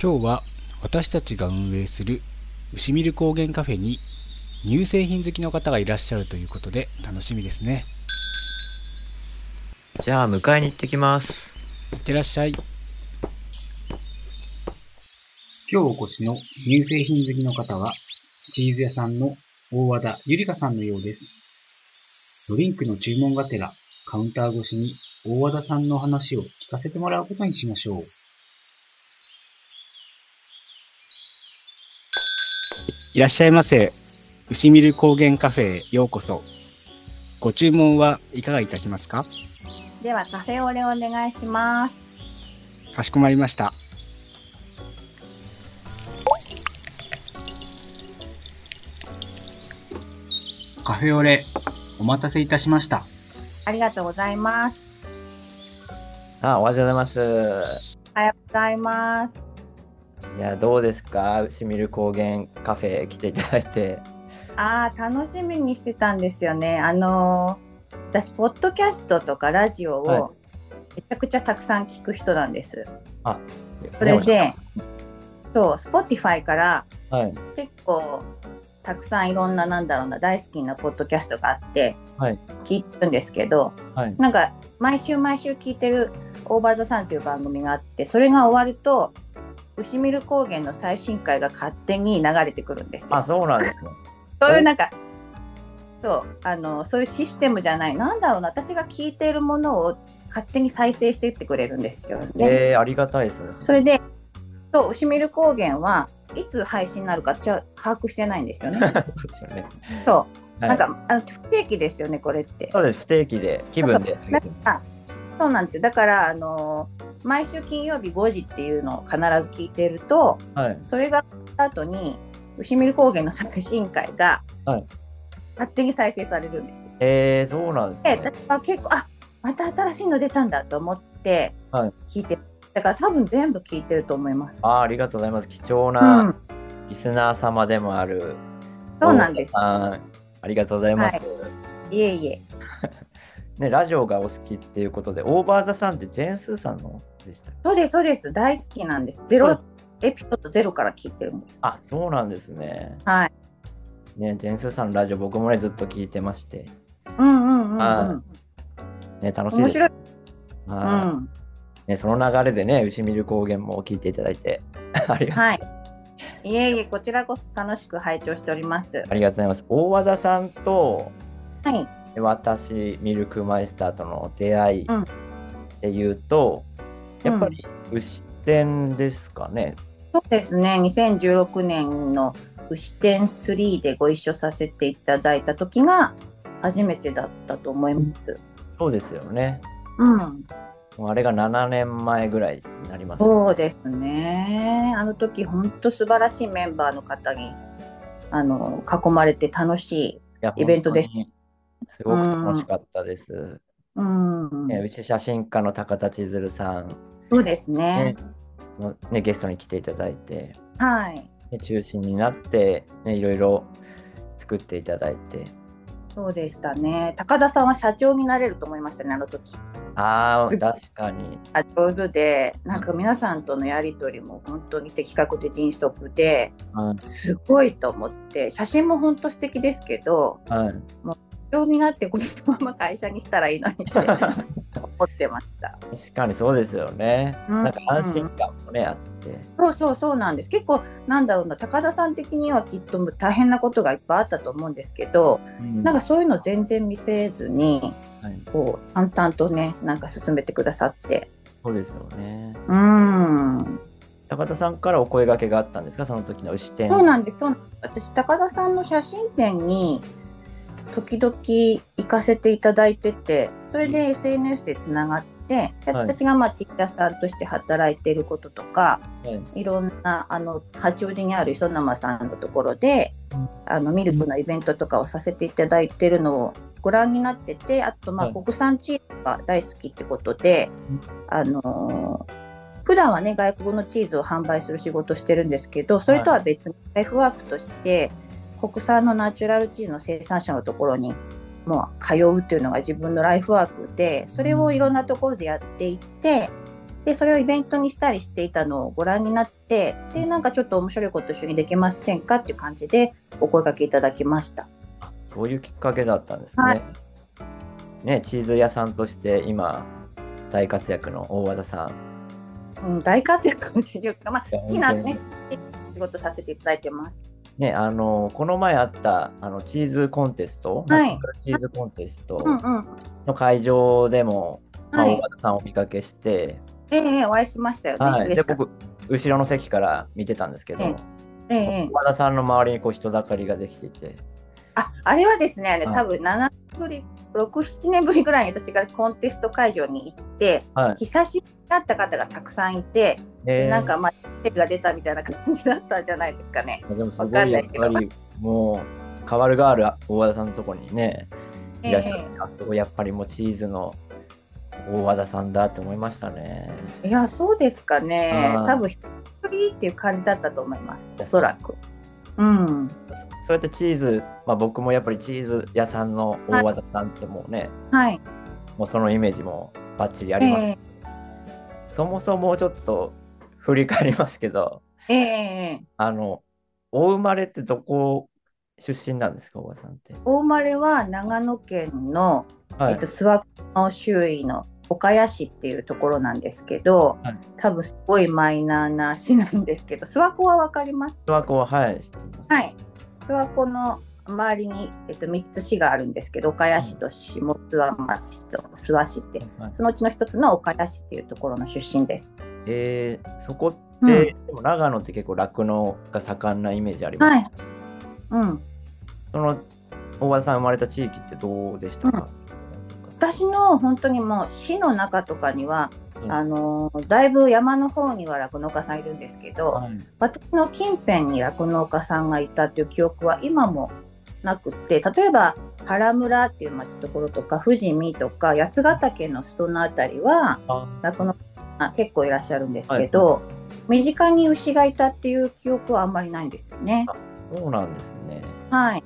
今日は私たちが運営する牛見る高原カフェに乳製品好きの方がいらっしゃるということで楽しみですね。じゃあ迎えに行ってきます。いってらっしゃい。今日お越しの乳製品好きの方はチーズ屋さんの大和田ゆりかさんのようです。ドリンクの注文がてらカウンター越しに大和田さんの話を聞かせてもらうことにしましょういらっしゃいませ。牛見る高原カフェへようこそ。ご注文はいかがいたしますか？ではカフェオレお願いします。かしこまりました。カフェオレ、お待たせいたしました。ありがとうございます。あ、おはようございます。おはようございます。いや、どうですか？牛見る高原カフェ来ていただいて。ああ、楽しみにしてたんですよね。あのー私、ポッドキャストとかラジオはいをめちゃくちゃたくさん聞く人なんです。あ、それで、そう、Spotify からはい。結構たくさんいろんな、なんだろうな、大好きなポッドキャストがあって、はい聞いてるんですけど、はい。なんか毎週毎週聞いてるオーバーザさんという番組があってそれが終わると牛見る高原の最新回が勝手に流れてくるんですあ、よ。そうなんですね。そういうなんかそうあのそういうシステムじゃないなんだろうな私が聞いているものを勝手に再生していってくれるんですよね。えー、ありがたいですね。それでそう牛見る高原はいつ配信になるか私は把握してないんですよね。そうね。そう、はいなんかあの不定期ですよねこれって。そうです。不定期で、気分で。なんかそうなんですよだからあの毎週金曜日5時っていうのを必ず聞いてるとはい。それが後に牛見る高原の最新回がはい勝手に再生されるんですよ。えー、そうなんですでね。私は結構あまた新しいの出たんだと思ってはい聞いて、だから多分全部聞いてると思います。あーありがとうございます。貴重う、なんリスナー様でもある。そうなんですありがとうございます。いえいえね、ラジオがお好きっていうことで、オーバーザさんってジェーンスーさんのでしたそうですそうです大好きなんです。ゼロはいエピソードゼロから聞いてるんです。あ、そうなんですね。はい。ね、ジェーンスーさんのラジオ僕もね、ずっと聞いてまして、うんうんうん、うはん。ね、楽しいです。面白い。うはいん。ね、その流れでね、牛見る高原も聞いていただいて、ありがはい。いえいえ、こちらこそ楽しく拝聴しております。ありがとうございます。大和田さんとはい。私、ミルクマイスターとの出会いうんっていうと、やっぱり牛店ですかね？そうですね。2016年の牛店3でご一緒させていただいた時が初めてだったと思います。そうですよね。うん。あれが7年前ぐらいになります。そうですね。あの時本当素晴らしいメンバーの方にあの囲まれて楽しい。イベントでし本当にすごく楽しかったです。うん。ね、牛写真家の高田千鶴さん、そうですねね。のね、ゲストに来ていただいて、はい。ね、中心になって、ね、いろいろ作っていただいて。そうでしたね。高田さんは社長になれると思いましたね、あの時。ああ、確かに。あ上手で、なんか皆さんとのやりとりも本当に的確で迅速で、はいすごいと思って、写真も本当素敵ですけど、はい、社長になってこのまま会社にしたらいいのにって思ってました。確かにそうですよね。うんなんか安心感もね、あって。そうそうそうなんです。結構なんだろうな、高田さん的にはきっと大変なことがいっぱいあったと思うんですけど、うんなんかそういうの全然見せずに、はい、こう淡々とね、なんか進めてくださって。そうですよね。うーん。高田さんからお声掛けがあったんですか、その時の牛店。そうなんです。そう私、高田さんの写真展に時々行かせていただいてて、それで SNS でつながって、私がまあチッタさんとして働いていることとか、はい。いろんなあの八王子にある磯沼さんのところで、うん。あのミルクのイベントとかをさせていただいてるのをご覧になってて、あとまあはい。国産チーズが大好きってことで、うん。あのー普段はね外国のチーズを販売する仕事をしてるんですけどそれとは別にライフワークとして国産のナチュラルチーズの生産者のところにもう通うっていうのが自分のライフワークでそれをいろんなところでやっていってで、それをイベントにしたりしていたのをご覧になって、で、なんかちょっと面白いこと一緒にできませんかっていう感じでお声掛けいただきました。そういうきっかけだったんですね。はいね、チーズ屋さんとして今、大活躍の大和田さん。うん、大活躍っていうか、まあ、好きなね、仕事させていただいてます。ね、あの、この前あった、あの、チーズコンテスト、はいナチーズコンテストうんうん。の会場でも、まあはい大和田さんをお見かけして、ええお会いしましたよね。はい。で、僕、後ろの席から見てたんですけど、ええええ大和田さんの周りにこう人だかりができていて、あ、あれはですね、あれはい多分7年ぶり、6、7年ぶりぐらいに私がコンテスト会場に行って、はい。久しぶりだった方がたくさんいて、えーでなんかまあ、手が出たみたいな感じだったんじゃないですかね。でもすわごいやっぱりもう変わるがある大和田さんのところにねいらっしゃるえあすごいやっぱりもうチーズの大和田さんだって思いましたね。えいや、そうですかね。多分一人っていう感じだったと思います。おそらく。うん。そうやってチーズ、まあ、僕もやっぱりチーズ屋さんの大和田さんってもうね、はい。もうそのイメージもバッチリああります。えそもそもちょっと振り返りますけどえええあのお生まれってどこ出身なんですか大和田さんって？大生まれは長野県の、はいえっと、諏訪湖の周囲の岡谷市っていうところなんですけど、はい多分すごいマイナーな市なんですけど、諏訪湖はわかります？諏訪湖ははい。はい。諏訪湖の周りに、えっと、3つ市があるんですけど、岡谷市と下諏訪町と諏訪市って、はいそのうちの一つの岡谷市っていうところの出身です。えーそこって、うんでも長野って結構酪農が盛んなイメージあります。はい。うん。その大和田さん生まれた地域ってどうでしたか、私の本当にもう市の中とかには、うんあのーだいぶ山の方には酪農家さんいるんですけど、はい私の近辺に酪農家さんがいたっていう記憶は今もなくって例えば原村っていうところとか富士見とか八ヶ岳の裾のあたりはあ酪農家さん結構いらっしゃるんですけど、身近に牛がいたっていう記憶はあんまりないんですよね。そうなんですね。はい、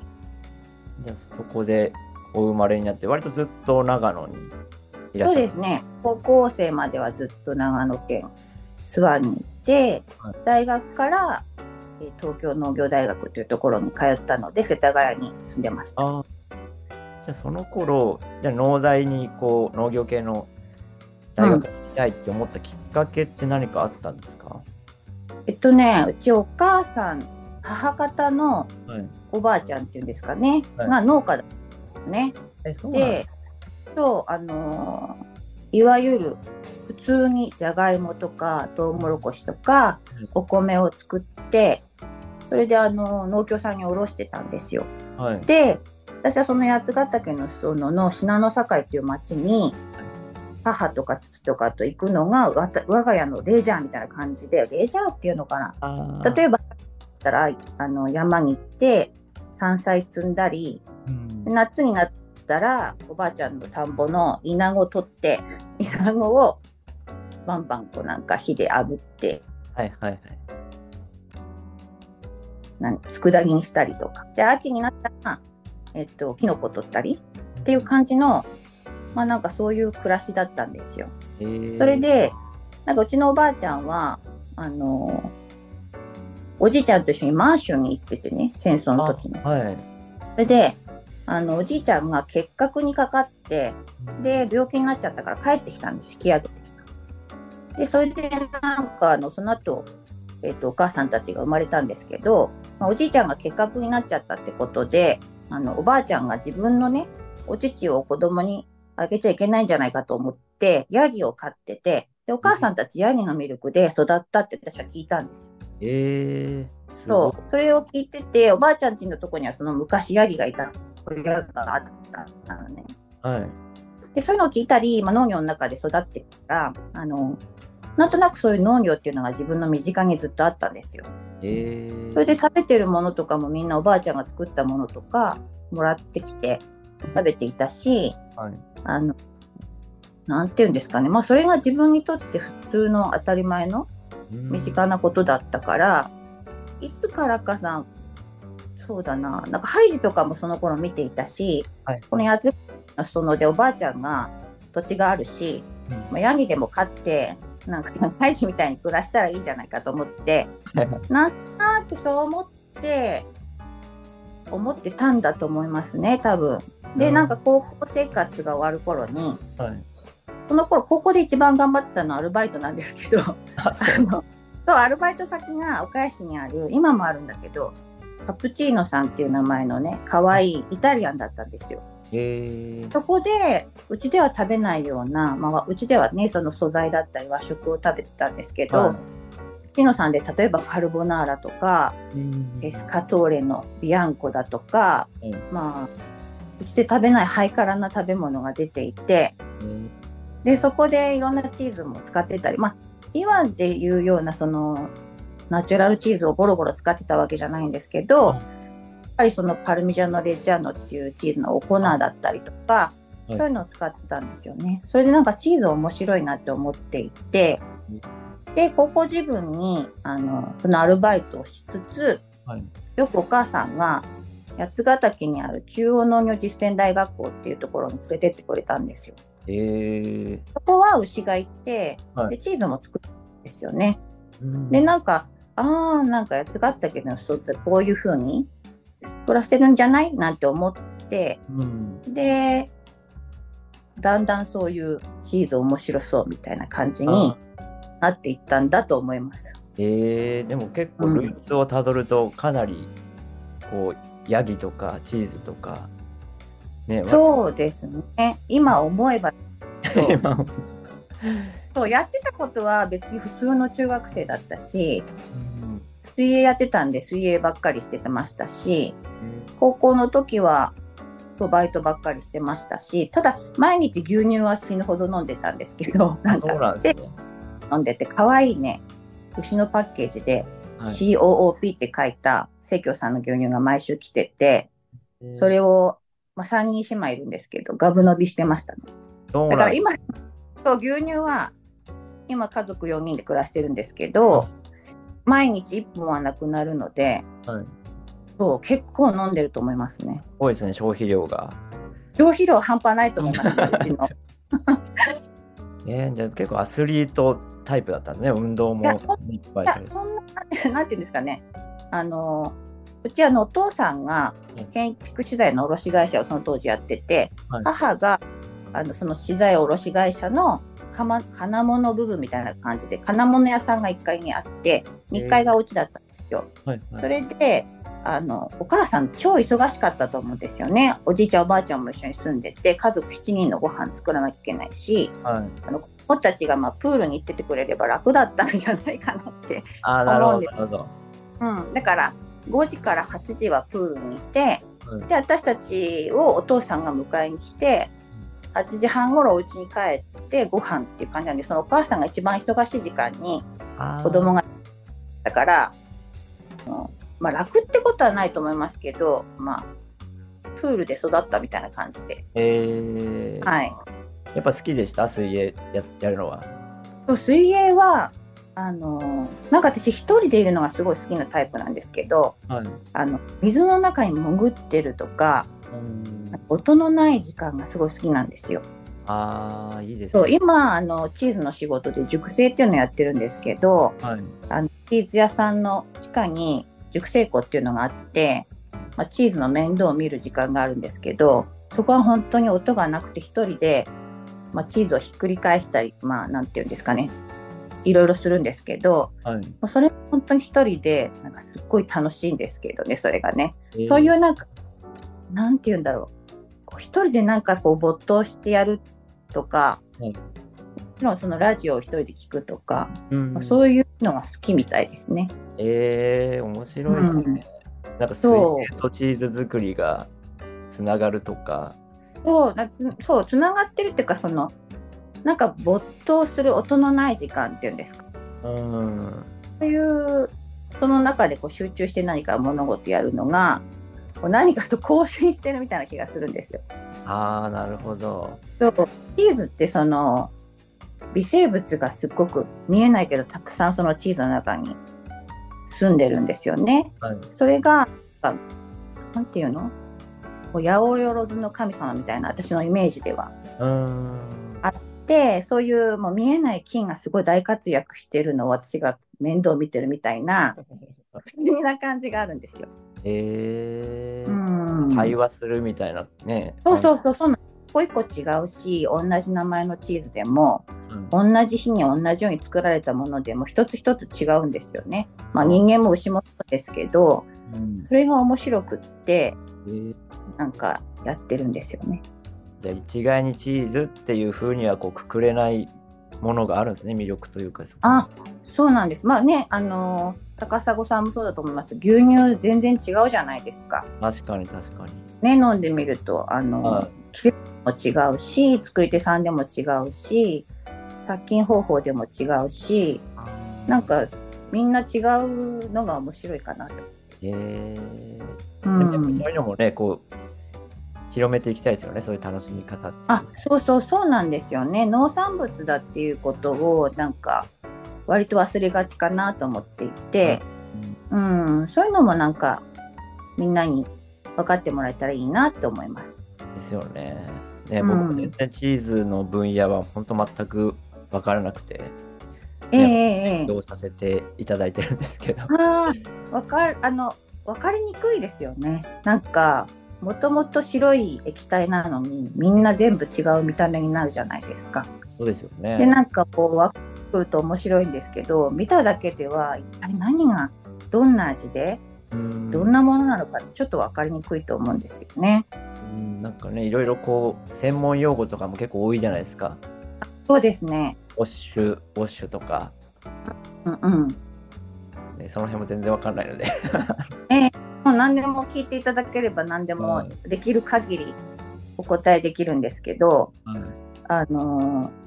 じゃあそこでお生まれになって、割とずっと長野にいらっしゃる。そうですね。高校生まではずっと長野県諏訪にいて、はい。大学からえー東京農業大学というところに通ったので世田谷に住んでました。あじゃあその頃じゃあ農大にこう農業系の大学に行きたいって思ったきっかけって何かあったんですか、えっとね、うちお母さん、母方のはい、おばあちゃんっていうんですかね、はい。が農家だったんですね。えそうなんでで、と、あのーいわゆる普通にじゃがいもとかトウモロコシとかうん。お米を作って、それであの農協さんに卸してたんですよ。すはい。で、私はその八ヶ岳の裾野の信濃境っていう町に、母とか父とかと行くのがわた我が家のレジャーみたいな感じで、レジャーっていうのかな。例えばたらあの山に行って山菜摘んだりうん。夏になったらおばあちゃんの田んぼのイナゴ取ってイナゴをバンバンこうなんか火で炙ってはいはいはい佃煮にしたりとかで秋になったら、えっと、キノコ取ったりっていう感じのまあなんかそういう暮らしだったんですよ。えーそれでなんかうちのおばあちゃんはあのおじいちゃんと一緒にマンションに行っててね戦争の時に。あはいそれであのおじいちゃんが結核にかかってで病気になっちゃったから帰ってきたんです引き上げてきた。でそれでなんかあのその後、えっとお母さんたちが生まれたんですけど、まあ、おじいちゃんが結核になっちゃったってことであのおばあちゃんが自分のねお乳を子供にあげちゃいけないんじゃないかと思ってヤギを飼っててでお母さんたちヤギのミルクで育ったって私は聞いたんです。えー、そう、それを聞いてて、おばあちゃんちのとこにはその昔ヤギがいた小屋があったのね。はいで、そういうのを聞いたり、まあ、農業の中で育ってから、あの、なんとなくそういう農業っていうのが自分の身近にずっとあったんですよ。えー、それで食べてるものとかもみんなおばあちゃんが作ったものとかもらってきて食べていたし、はい。あの、なんていうんですかね。まあそれが自分にとって普通の当たり前のうん。身近なことだったから、いつからかさ、そうだな、なんかハイジとかもその頃見ていたし、はい。このやつのそのでおばあちゃんが土地があるし、うん。まあ、ヤギでも飼ってなんかその大使みたいに暮らしたらいいんじゃないかと思ってなんとなくそう思って思ってたんだと思いますね多分。でなんか高校生活が終わる頃にはい。この頃高校で一番頑張ってたのはアルバイトなんですけどあ あのそうアルバイト先が岡谷市にある今もあるんだけどカプチーノさんっていう名前のね可愛いイタリアンだったんですよ。えー、そこでうちでは食べないような、まあ、うちではねその素材だったり和食を食べてたんですけど、はい。ピノさんで例えばカルボナーラとかエスカトーレのビアンコだとか、うん。まあうちで食べないハイカラな食べ物が出ていてえー。でそこでいろんなチーズも使ってたりまあ今でいうようなそのナチュラルチーズをゴロゴロ使ってたわけじゃないんですけど、ぱりそのパルミジャーノ・レッジャーノっていうチーズのお粉だったりとか、はいそういうのを使ってたんですよね。それでなんかチーズ面白いなって思っていて、で高校自分にあのそのアルバイトをしつつはい。よくお母さんが八ヶ岳にある中央農業実践大学校っていうところに連れてってくれたんですよ。えそこは牛がいて、はいでチーズも作るんですよね。ー、でなんかああなんか八ヶ岳の人ってこういう風に暮らしてるんじゃない？なんて思って。うん。でだんだんそういうチーズ面白そうみたいな感じになっていったんだと思います。えー、でも結構ルーツをたどるとかなりこうヤギとかチーズとかねそうですね。今思えば。そう。今そうやってたことは別に普通の中学生だったしうん水泳やってたんで水泳ばっかりしてましたし高校の時はそうバイトばっかりしてましたしただ毎日牛乳は死ぬほど飲んでたんですけどなんそうなんでね。飲んでて可愛いね牛のパッケージではい。COOP って書いた生協さんの牛乳が毎週来ててそれを、まあ、3人姉妹いるんですけどガブ伸びしてましたね。だから今そう牛乳は今家族4人で暮らしてるんですけど毎日1本はなくなるのではい、そう結構飲んでると思いますね。多いですね消費量が。消費量半端ないと思いますうちの。えー、じゃあ結構アスリートタイプだったんね運動もいっぱいいそんななんていうんですかね。あのうちあのお父さんが建築資材の卸会社をその当時やってて、はい。母があのその資材卸会社のかま金物部分みたいな感じで金物屋さんが1階にあって2階がお家だったんですよ。はいはい。それであのお母さん超忙しかったと思うんですよね。おじいちゃんおばあちゃんも一緒に住んでて家族7人のご飯作らなきゃいけないしはい、あの子供たちがまあプールに行っててくれれば楽だったんじゃないかなって思うんです。うん、だから5時から8時はプールにいて、うん。で私たちをお父さんが迎えに来て8時半ごろお家に帰ってご飯っていう感じなんでそのお母さんが一番忙しい時間に子供がだから、うんまあ、楽ってことはないと思いますけど、まあ、プールで育ったみたいな感じで、えー。はい、やっぱ好きでした？水泳ややるのは。そう水泳はあのなんか私一人でいるのがすごい好きなタイプなんですけどはい。あの水の中に潜ってるとかうん音のない時間がすごい好きなんですよ。ああいいですそうね。今あのチーズの仕事で熟成っていうのをやってるんですけどはい。あのチーズ屋さんの地下に熟成庫っていうのがあって、まあ、チーズの面倒を見る時間があるんですけどそこは本当に音がなくて一人で、まあ、チーズをひっくり返したりまあなんていうんですかねいろいろするんですけどはい。もうそれ本当に一人でなんかすっごい楽しいんですけどねそれがね。えーそういうなんか、なんて言うんだろう。こう一人でなんかこう没頭してやるとか、はいもちろんそのラジオを一人で聞くとか、うんまあそういうのが好きみたいですね。えー、面白いですね。なんか水そう泳とチーズ作りがつながるとか。そう、なつそう、つながってるっていうか、その、なんか没頭する音のない時間っていうんですか。うん。そういう、その中でこう集中して何か物事やるのが、こう何かと更新してるみたいな気がするんですよ。ああなるほど。そうチーズってその微生物がすっごく見えないけどたくさんそのチーズの中に住んでるんですよね。はい。それがあなんていうの？こう八百万の神様みたいな私のイメージではうん。でで、そういうもう見えない菌がすごい大活躍してるのを私が面倒見てるみたいな、不思議な感じがあるんですよ。えーうん。対話するみたいなね。そうそうそう、そう一個一個違うし、同じ名前のチーズでも、うん。同じ日に同じように作られたものでも一つ一つ違うんですよね。まあ人間も牛もそうですけど、うんそれが面白くって、えーなんかやってるんですよね。じゃあ一概にチーズっていうふうにはこうくくれないものがあるんですね魅力というか。あ、そうなんです。まあね、あのー高砂さんもそうだと思います。牛乳全然違うじゃないですか。確かに確かに。ね、飲んでみると、あのーはい季節も違うし、作り手さんでも違うし、殺菌方法でも違うし、なんかみんな違うのが面白いかなと。えーうんそういうのもねこう広めていきたいですよねそういう楽しみ方。あそうそうそうなんですよね農産物だっていうことをなんか割と忘れがちかなと思っていて、うん、そういうのもなんかみんなに分かってもらえたらいいなって思います。ですよね。ね、うん僕も全然チーズの分野は本当全く分からなくて、ええええええどうさせていただいてるんですけど。ああ、わかる、あの、わかりにくいですよね。なんか、もともと白い液体なのに、みんな全部違う見た目になるじゃないですか。そうですよね。で、なんかこう、わかってくると面白いんですけど、見ただけでは、一体何が、どんな味で、うんどんなものなのか、ちょっとわかりにくいと思うんですよね。うんなんかね、いろいろこう、専門用語とかも結構多いじゃないですか。そうですね。ウォッシュ、ウォッシュとか、うんうん。ね、その辺も全然分かんないので。もう何でも聞いていただければ何でもできる限りお答えできるんですけど、あのー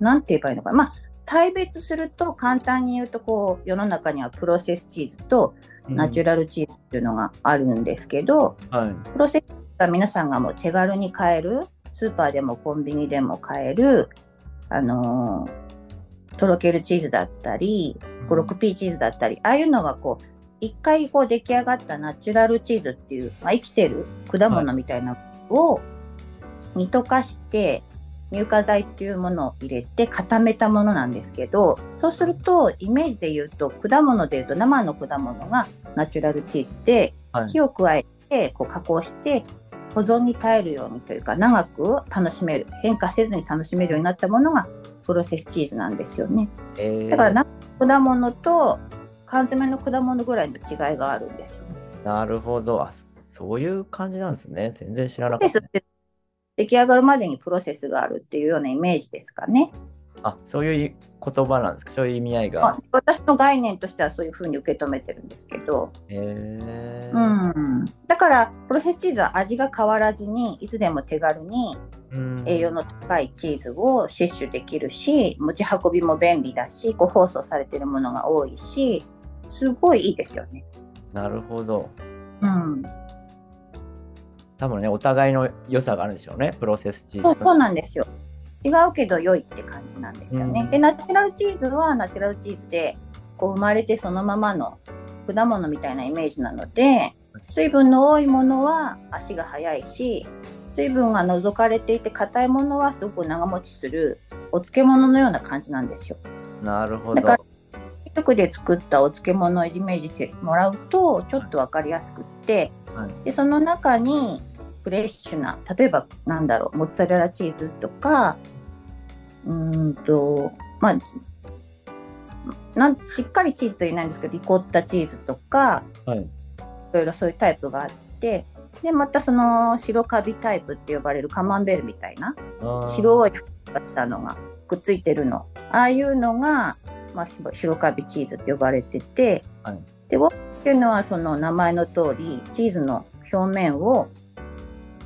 なんて言えばいいのかな。まあ、大別すると簡単に言うと、こう、世の中にはプロセスチーズとナチュララルチーズっていうのがあるんですけど、ル。はい。プロセスチーズは皆さんがもう手軽に買える、スーパーでもコンビニでも買える、あのーとろけるチーズだったり、5、6P チーズだったり、ああいうのはこう、一回こう出来上がったナチュラルチーズっていう、まあ、生きてる果物みたいなのを煮溶かして、乳化剤っていうものを入れて固めたものなんですけど、そうすると、イメージで言うと、果物で言うと生の果物がナチュラルチーズで、はい火を加えて、こう加工して、保存に耐えるようにというか、長く楽しめる、変化せずに楽しめるようになったものがプロセスチーズなんですよね。えーだからな果物と缶詰の果物ぐらいの違いがあるんですよね。なるほど。あ、そういう感じなんですね。全然知らなかった出来上がるまでにプロセスがあるっていうようなイメージですかね。あ、そういう言葉なんですか？そういう意味合いまがあ。私の概念としてはそういうふうに受け止めてるんですけど、へえうん、だからプロセスチーズは味が変わらずにいつでも手軽にうん栄養の高いチーズを摂取できるし持ち運びも便利だしご包装されてるものが多いしすごいいいですよね。なるほど。うん、多分ね、お互いの良さがあるんでしょうね。プロセスチーズと。そうなんですよ。違うけど良いって感じなんですよね。うんでナチュラルチーズはナチュラルチーズでこう生まれてそのままの果物みたいなイメージなので水分の多いものは足が速いし水分が除かれていて硬いものはすごく長持ちするお漬物のような感じなんですよ。なるほど。だからミルクで作ったお漬物をイメージしてもらうとちょっと分かりやすくって、はい。でその中にフレッシュな例えばなんだろうモッツァレラチーズとかうーんとまあなんしっかりチーズと言えないんですけどリコッタチーズとかはい。いろいろそういうタイプがあってでまたその白カビタイプって呼ばれるカマンベールみたいな白い服だったのがくっついてるの。ああいうのが、まあ、白白カビチーズって呼ばれてて、はい。でウォッっていうのはその名前の通りチーズの表面を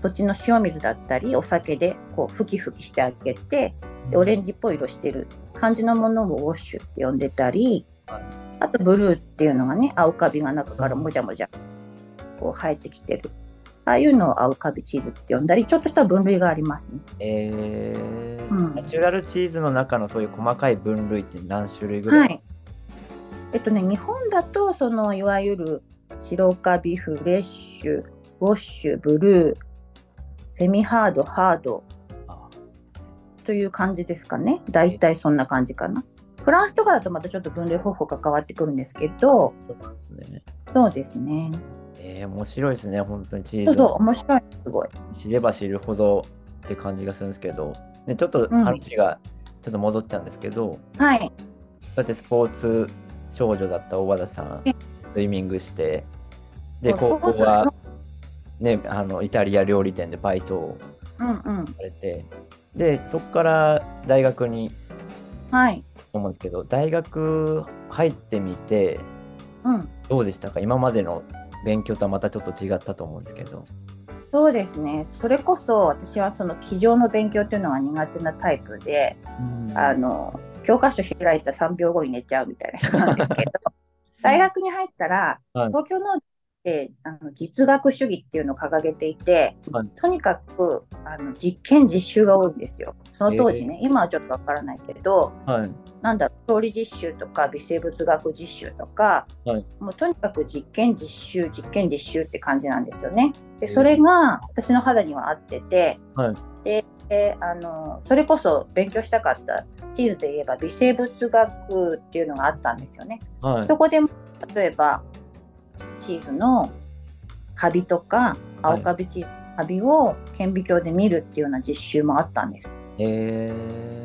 土地の塩水だったりお酒でこうふきふきしてあげてでオレンジっぽい色してる感じのものをウォッシュって呼んでたり、はい。あとブルーっていうのがね青カビが中からもじゃもじゃこう生えてきてる。ああいうのを青カビチーズって呼んだりちょっとした分類がありますね。えー。うん。ナチュラルチーズの中のそういう細かい分類って何種類ぐらい、はい。えっとね、日本だと、その、いわゆる白カビ、フレッシュ、ウォッシュ、ブルー、セミハード、ハード、あという感じですかね。大体そんな感じかな。フランスとかだとまたちょっと分類方法が変わってくるんですけど、そうですね。そうですね。えー、面白いですね、本当にチーズ。そうそう、面白い。すごい。知れば知るほどって感じがするんですけど、ね、ちょっと話がちょっと戻っちゃうんですけど、はい。そうやってスポーツ少女だった大和田さんえ、スイミングして、で、高校は、ね、あのイタリア料理店でバイトをうんうん。されて、で、そこから大学にはい。思うんですけど、大学入ってみて、うん。どうでしたか？今までの勉強とはまたちょっと違ったと思うんですけど。そうですね。それこそ私はその机上の勉強っていうのが苦手なタイプで、あの、教科書開いた3秒後に寝ちゃうみたいな人なんですけど、大学に入ったら、はい東京のであの実学主義っていうのを掲げていて、はいとにかくあの実験実習が多いんですよ。その当時ね、今はちょっとわからないけど、はい。なんだろう、調理実習とか微生物学実習とか、はいもうとにかく実験実習、実験実習って感じなんですよね。で、それが私の肌には合ってて、はいでであの、それこそ勉強したかったチーズで言えば微生物学っていうのがあったんですよね。はい。そこでも例えばチーズのカビとか青カビチーズのカビを顕微鏡で見るっていうような実習もあったんです。え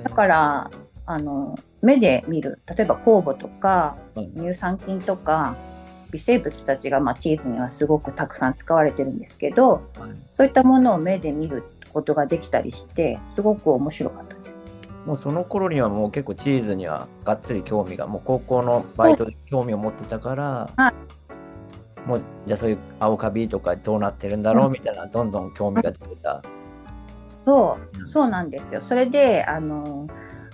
だからあの目で見る例えば酵母とかはい乳酸菌とか微生物たちが、まあ、チーズにはすごくたくさん使われてるんですけどーはいそういったものを目で見ることができたりしてすごく面白かった。もうその頃にはもう結構チーズにはがっつり興味が、もう高校のバイトで興味を持ってたから、はもうじゃあそういう青カビとかどうなってるんだろうみたいな、どんどん興味が出てた。そううんそうなんですよ。それで、あの、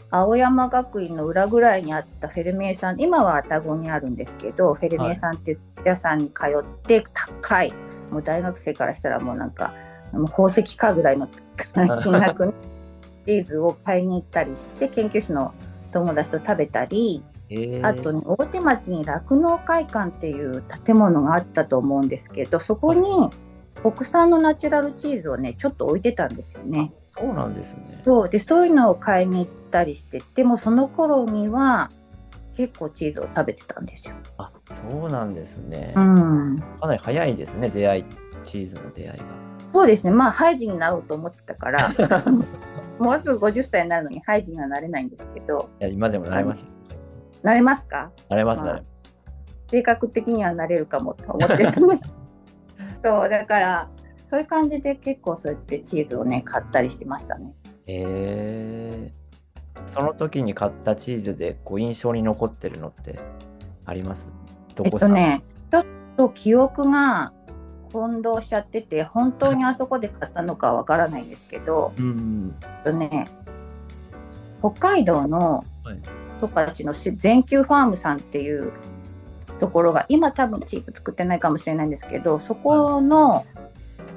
青山学院の裏ぐらいにあったフェルメイさん、今は愛宕にあるんですけど、フェルメイさんって屋さんに通って高い、もう大学生からしたらもうなんか、もう宝石かぐらいの 金額のチーズを買いに行ったりして、研究室の友達と食べたり、えーあと、ね、大手町に酪農会館っていう建物があったと思うんですけど、そこに国産のナチュラルチーズをね、ちょっと置いてたんですよね。そうなんですね。そうでそういうのを買いに行ったりしてでもその頃には結構チーズを食べてたんですよ。あそうなんですね。うん、かなり早いですね、出会い、チーズの出会いが。そうですね。まあハイジになろうと思ってたから もうすぐ50歳になるのにハイジにはなれないんですけど。いや今でもなれます。なれますか？なれます、まあなれます。性格的にはなれるかもと思って そうだからそういう感じで結構そうやってチーズをね買ったりしてましたね。えー、その時に買ったチーズでこう印象に残ってるのってあります？どえっことねちょっと記憶が混同しちゃってて本当にあそこで買ったのかわからないんですけど、うん。とね、北海道のはい十勝の全球ファームさんっていうところが今多分チーズ作ってないかもしれないんですけどそこの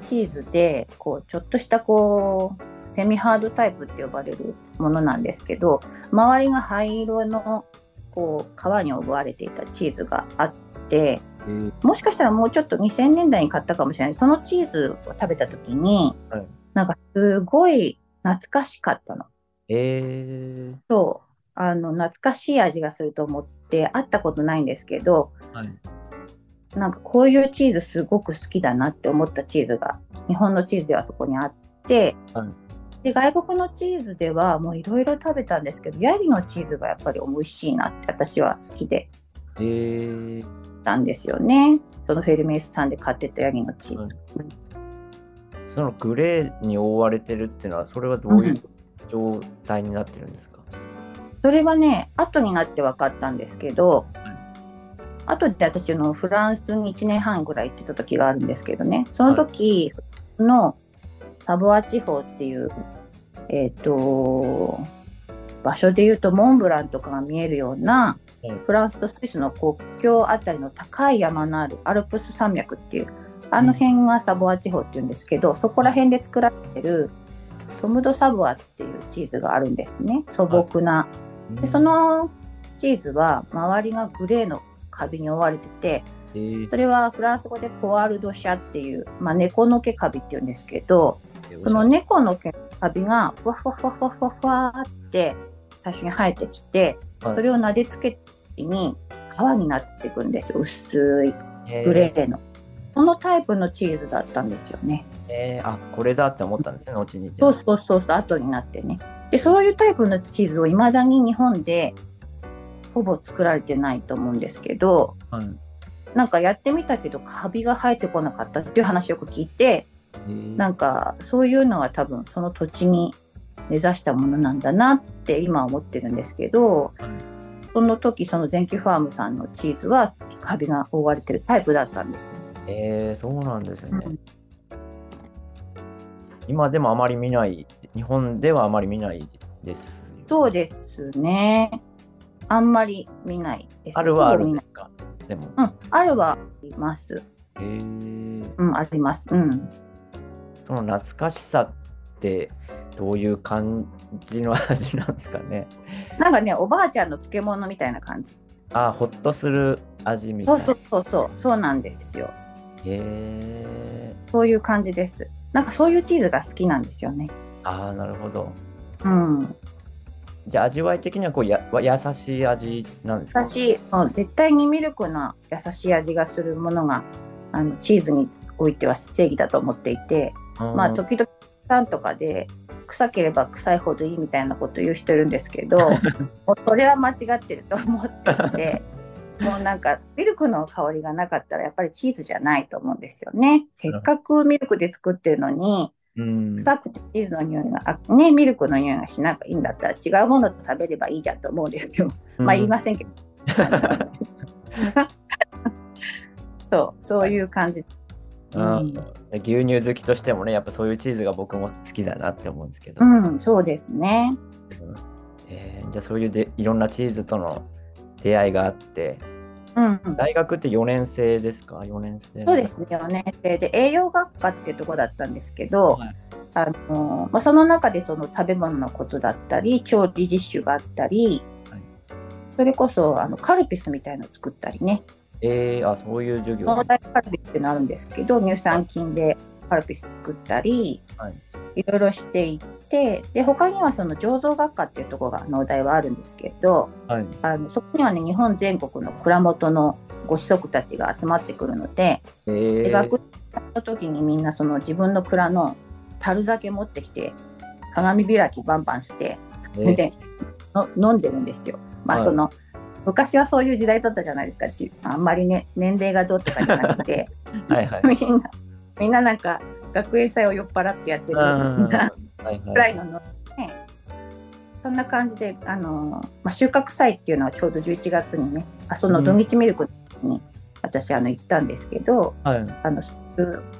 チーズでこうちょっとしたこうセミハードタイプって呼ばれるものなんですけど周りが灰色のこう皮に覆われていたチーズがあってえーもしかしたらもうちょっと2000年代に買ったかもしれない。そのチーズを食べた時に、はい。なんかすごい懐かしかったの。えー。そう。あの懐かしい味がすると思って会ったことないんですけどはい。なんかこういうチーズすごく好きだなって思ったチーズが日本のチーズではそこにあって、はい。で外国のチーズではもういろいろ食べたんですけどヤギのチーズがやっぱり美味しいなって私は好きで。えーたんですよね。そのフェルメイスさんで買ってたヤギのチーズ。はい。そのグレーに覆われてるっていうのは、それはどういう状態になってるんですか、それはね後になって分かったんですけど、はい。後で私のフランスに1年半ぐらい行ってた時があるんですけどね。その時のサボア地方っていう、えっ、と場所でいうとモンブランとかが見えるような、はいフランスとスイスの国境あたりの高い山のあるアルプス山脈っていうあの辺がサボア地方っていうんですけどそこら辺で作られてるトム・ド・サボアっていうチーズがあるんですね。素朴な。でそ、のチーズは周りがグレーのカビに覆われててえー。それはフランス語でポワールドシャっていう、まあ、猫の毛カビっていうんですけどその猫の毛カカビがふわふわふわふわふわふわって最初に生えてきて、はい。それを撫でつけに皮になっていくんですよ薄いグレーの。このタイプのチーズだったんですよね。えーあこれだって思ったんですね後にそうそうそうそう、後になってね。で、そういうタイプのチーズを未だに日本でほぼ作られてないと思うんですけど、はいなんかやってみたけどカビが生えてこなかったっていう話をよく聞いて、えーなんかそういうのは多分その土地に根ざしたものなんだなって今は思ってるんですけど、はいその時その全球ファームさんのチーズはカビが覆われてるタイプだったんですよ。えーそうなんですね、うん今でもあまり見ない日本ではあまり見ないですそうですね。あんまり見ないです。あるはあるんですか？でもうん、あるはあります。えーうん、あります。うん。その懐かしさってどういう感じの味なんですかねなんかね、おばあちゃんの漬物みたいな感じ。あほっとする味みたいうなそそうそうそう、そうなんですよ。へえそういう感じです。なんかそういうチーズが好きなんですよね。ああなるほどうん。じゃあ味わい的にはこうやわ優しい味なんですか？私、もう絶対にミルクな優しい味がするものが、あの、チーズにおいては正義だと思っていて、まあ、時々、さんとかで、臭ければ臭いほどいいみたいなこと言う人いるんですけど、もうそれは間違ってると思っていて、もうなんかミルクの香りがなかったらやっぱりチーズじゃないと思うんですよね。せっかくミルクで作ってるのに、うん臭くてチーズの匂いが、あね、ミルクの匂いがしなくいいんだったら違うもの食べればいいじゃんと思うんですよ。まあ言いませんけど。そう、そういう感じ。うん。牛乳好きとしてもねやっぱそういうチーズが僕も好きだなって思うんですけど、うん、そうですね。えーじゃあそういうでいろんなチーズとの出会いがあって。うん、うん大学って4年生ですか？4年生。そうですね、4年生で。栄養学科っていうところだったんですけど、はい。あのまあ、その中でその食べ物のことだったり、調理実習があったり、はい。それこそあのカルピスみたいのを作ったりね、えー、あそういう授業。農大カルピスってのあるんですけど、乳酸菌でカルピス作ったり、はい。いろいろしていって、で、他にはその醸造学科っていうところが農大はあるんですけど、はい。あのそこにはね、日本全国の蔵元のご子息たちが集まってくるので、えー、で学校の時にみんなその自分の蔵の樽酒持ってきて鏡開きバンバンしてえー。飲んでるんですよ。まはい。あその、昔はそういう時代だったじゃないですかっていう。あんまりね年齢がどうとかじゃなくて。はいはい。みんなみんななんか学園祭を酔っ払ってやってる。うん。みんなはい。ぐはいらいのの、ね、そんな感じであの、まあ、収穫祭っていうのはちょうど11月にねあその土日ミルクに私あの行ったんですけど、はい。あの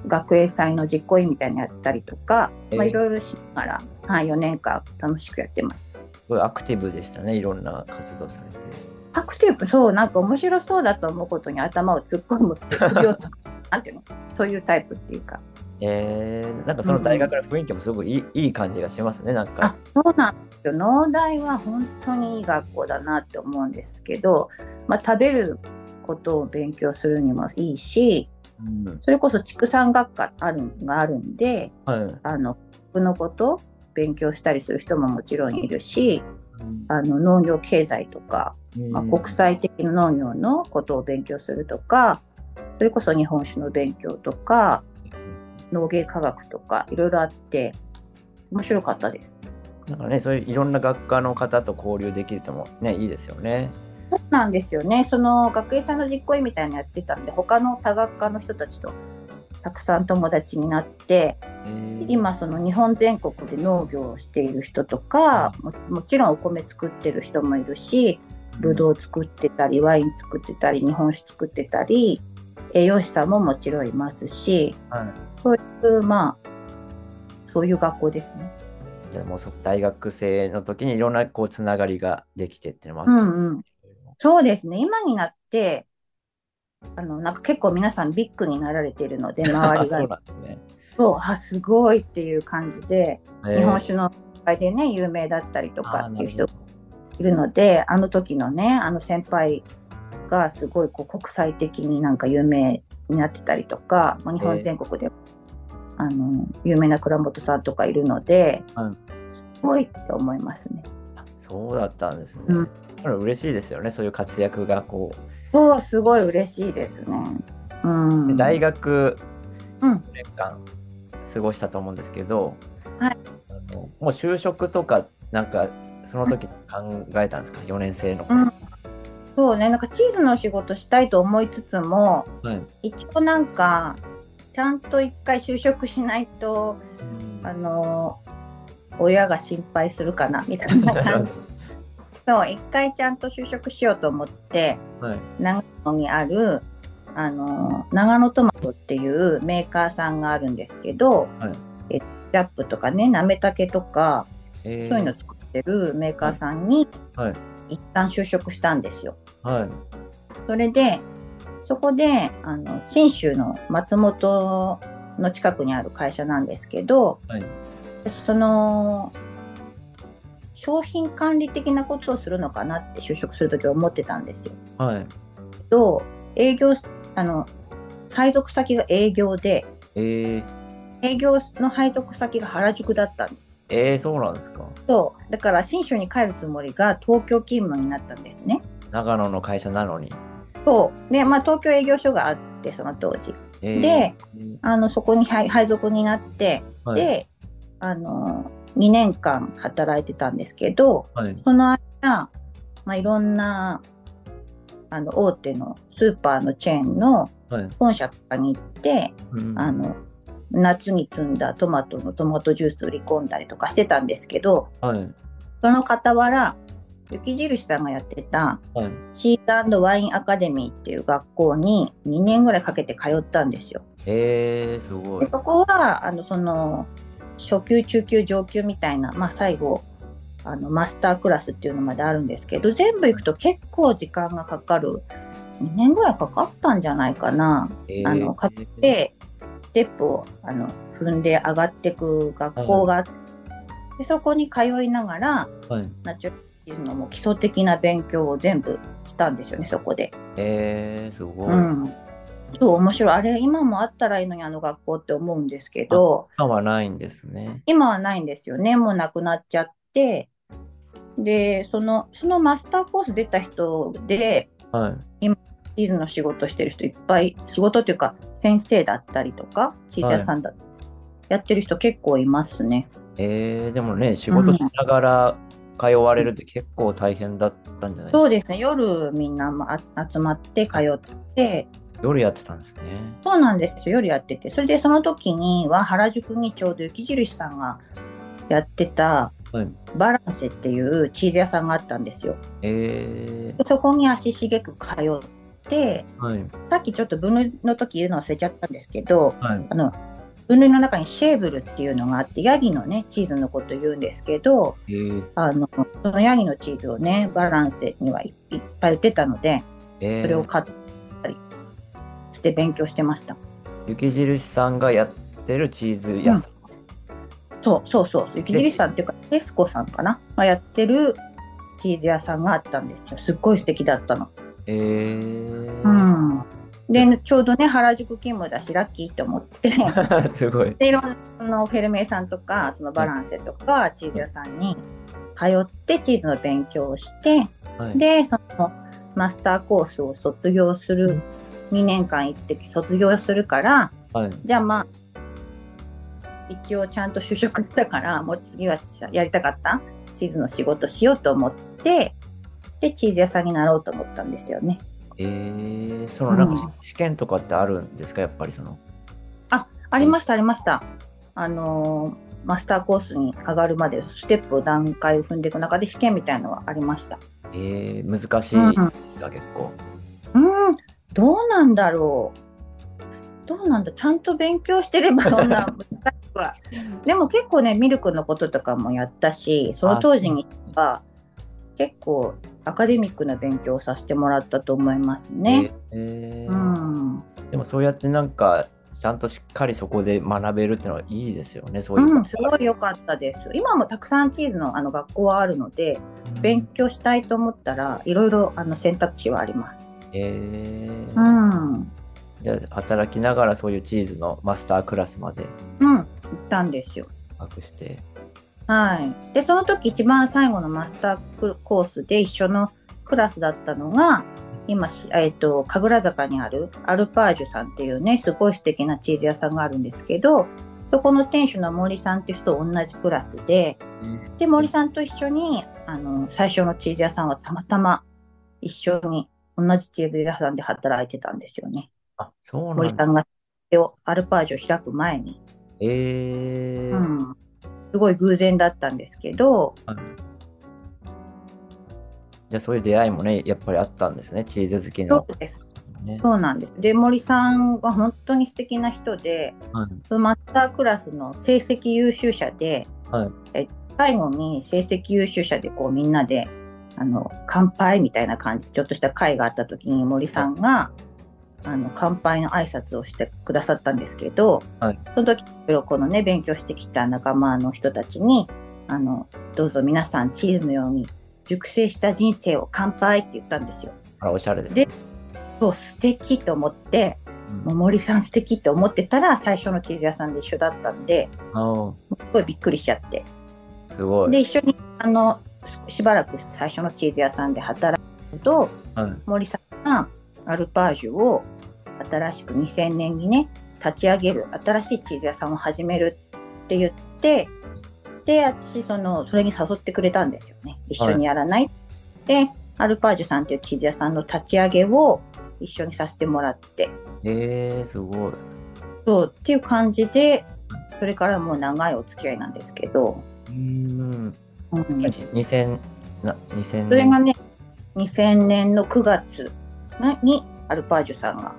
学園祭の実行委員みたいにやったりとか、まあ、えーいろいろしながら、はい、4年間楽しくやってました。すごいアクティブでしたねいろんな活動されてアクティブそうなんか面白そうだと思うことに頭を突っ込むって首を突っ込むなんていうの？そういうタイプっていうか。えー、なんかその大学の雰囲気もすごくいい,、いい感じがしますねなんあかそうなんですよ。農大は本当にいい学校だなって思うんですけど、まあ、食べることを勉強するにもいいしうん。それこそ畜産学科あるがあるんではい。あの食のこと勉強したりする人ももちろんいるしうんあの農業経済とか、まあ、うん国際的な農業のことを勉強するとかそれこそ日本酒の勉強とか農芸科学とかいろいろあって面白かったです。なんかねそういういろんな学科の方と交流できるともねいいですよねそうなんですよね。その学園祭の実行委員みたいなのやってたんで、他の多学科の人たちとたくさん友達になって、えー今その日本全国で農業をしている人とか、ももちろんお米作ってる人もいるし、ぶどう作ってたり、ワイン作ってたり、日本酒作ってたり、栄養士さんももちろんいますし、はいそういう、まあ、そういう学校ですね。じゃあもうそ大学生の時にいろんなこうつながりができてっていうのもあっうんうん。そうですね。今になって、あの、なんか結構皆さんビッグになられているので、て周りがそう。なんですね、そう、あ、すごいっていう感じで、えー日本酒の会でね、有名だったりとかっていう人いるので、あの時のね、あの先輩がすごいこう国際的になんか有名になってたりとか、まあ、日本全国であの有名な倉本さんとかいるので、はいすごいって思いますね。あそうだったんですね。うん嬉しいですよね、そういう活躍がこう。そうすごい嬉しいですね。うん、で大学うん。4年間過ごしたと思うんですけど、はい。あのもう就職とか、なんかその時考えたんですか、4年生の頃。うん。そうね。なんかチーズの仕事したいと思いつつもはい。一応なんかちゃんと一回就職しないとあの親が心配するかなみたいな感じ そう一回ちゃんと就職しようと思ってはい。長野にあるあの長野トマトっていうメーカーさんがあるんですけど、はい。えジャップとかねなめたけとかえー。そういうの作ってるメーカーさんにはい。一旦就職したんですよ。はい。それでそこであの信州の松本の近くにある会社なんですけど、はい。私その商品管理的なことをするのかなって就職するときは思ってたんですよ。はい。と営業あの配属先が営業でえー、営業の配属先が原宿だったんです。えー、そうなんですか。そうだから信州に帰るつもりが東京勤務になったんですね。長野の会社なのに。そうで、まあ、東京営業所があってその当時えー、でえーあのそこに配配属になって、はい、であの2年間働いてたんですけどはい、その間、まあ、いろんなあの大手のスーパーのチェーンのはい。本社とかに行って、うんあの夏に摘んだトマトのトマトジュース売り込んだりとかしてたんですけどはい。その傍ら雪印さんがやってたはい。チーズワインアカデミーっていう学校に2年ぐらいかけて通ったんですよ。えー、すごい。でそこはあのその初級中級上級みたいな、まあ、最後あのマスタークラスっていうのまであるんですけど全部行くと結構時間がかかる2年ぐらいかかったんじゃないかな。えーあのかでステップをあの踏んで上がっていく学校があって、でそこに通いながらはい。ナチュラルのもう基礎的な勉強を全部したんですよねそこで。えー、すごい。うんそう面白いあれ今もあったらいいのにあの学校って思うんですけど今はないんですね。今はないんですよねもうなくなっちゃってでそのそのマスターコース出た人ではい。チーズの仕事してる人いっぱい仕事っていうか先生だったりとかチーズ屋さんだ、やってる人結構いますね。えー、でもね、仕事しながら通われるって結構大変だったんじゃないですか？そうですね夜みんなまあ集まって通って夜やってたんですね。そうなんですよ夜やっててそれでその時には原宿にちょうど雪印さんがやってたはい。バランセっていうチーズ屋さんがあったんですよ。えでそこに足しげく通ってー、はい。さっきちょっと分類の時言うの忘れちゃったんですけどはい。あの分類の中にシェーブルっていうのがあってヤギのねチーズのこと言うんですけどえー、あのそのヤギのチーズをねバランセにはいいっぱい売ってたのでえー、それを買ったりして勉強してました。雪印さんがやってるチーズ屋さん。そうそうそう雪印さんっていうかテスコさんかながやってるチーズ屋さんがあったんですよすっごい素敵だったの。えー、うん、でちょうどね原宿勤務だしラッキーと思って すごい。でいろんなフェルメイさんとかそのバランセとかチーズ屋さんに通ってチーズの勉強をしてはい、でそのマスターコースを卒業する2年間行って卒業するからはい。じゃあまあ一応ちゃんと就職したからもう次はやりたかった？チーズの仕事しようと思ってでチーズ屋さんになろうと思ったんですよね。えー、そのなんか試験とかってあるんですか、やっぱりその。ありましたありました。あのーマスターコースに上がるまでステップを段階を踏んでいく中で試験みたいのはありました。えー、難しいうんですか、結構。うん、どうなんだろう。どうなんだちゃんと勉強してればそんな難しくは。でも結構ね、ミルクのこととかもやったし、その当時には結構アカデミックな勉強をさせてもらったと思いますね。えーうん。でもそうやってなんか、ちゃんとしっかりそこで学べるっていうのはいいですよね、そういう。うん、すごい良かったです。今もたくさんチーズのあの学校はあるので、勉強したいと思ったらいろいろあの選択肢はあります。えーうん。じゃあ働きながらそういうチーズのマスタークラスまで。うんったんですよ。隠して。はい。で、その時一番最後のマスターコースで一緒のクラスだったのが、今し、えっ、と、神楽坂にあるアルパージュさんっていうね、すごい素敵なチーズ屋さんがあるんですけど、そこの店主の森さんっていう人と同じクラスで、で、森さんと一緒に、あの、最初のチーズ屋さんはたまたま一緒に同じチーズ屋さんで働いてたんですよね。あ、そうなんだ。森さんが、アルパージュを開く前に。えー。うん。すごい偶然だったんですけど、じゃあそういう出会いもね、やっぱりあったんですね、チーズ好きのそう。です。ね。そうなんです。で、森さんは本当に素敵な人で、はいマスタークラスの成績優秀者で、はいえ最後に成績優秀者でこうみんなであの乾杯みたいな感じでちょっとした会があった時に森さんが、あの乾杯の挨拶をしてくださったんですけど、はいその時このね勉強してきた仲間の人たちにあのどうぞ皆さんチーズのように熟成した人生を乾杯って言ったんですよ。あら、おしゃれです。でそう素敵と思ってうんもう森さん素敵って思ってたら最初のチーズ屋さんで一緒だったんですごいびっくりしちゃってすごい。で一緒にあのしばらく最初のチーズ屋さんで働くとはい、森さんがアルパージュを新しく2000年にね立ち上げる新しいチーズ屋さんを始めるって言ってで私そのそれに誘ってくれたんですよね。一緒にやらない、でアルパージュさんっていうチーズ屋さんの立ち上げを一緒にさせてもらって。えー、すごい。そうっていう感じでそれからもう長いお付き合いなんですけど、うーん。うん、2000、な2000それがね2000年の9月がにアルパージュさんが、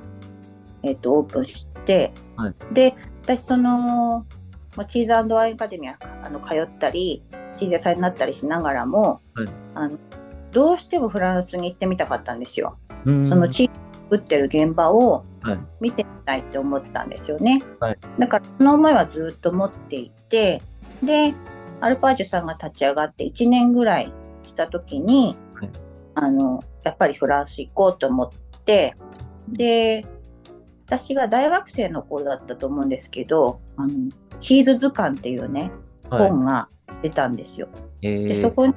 えっとオープンして、はい。で私そのまあチーズワインアカデミアあの通ったりチーズ屋さんになったりしながらも、はい。あのどうしてもフランスに行ってみたかったんですよ。そのチーズ作ってる現場をはい。見てみたいって思ってたんですよね。はい。だからその思いはずっと持っていて、で、アルパージュさんが立ち上がって1年ぐらいした時に、はいあの、やっぱりフランス行こうと思って、で、私が大学生の頃だったと思うんですけど、あのチーズ図鑑っていうね、はい本が出たんですよ。えーで、そこに、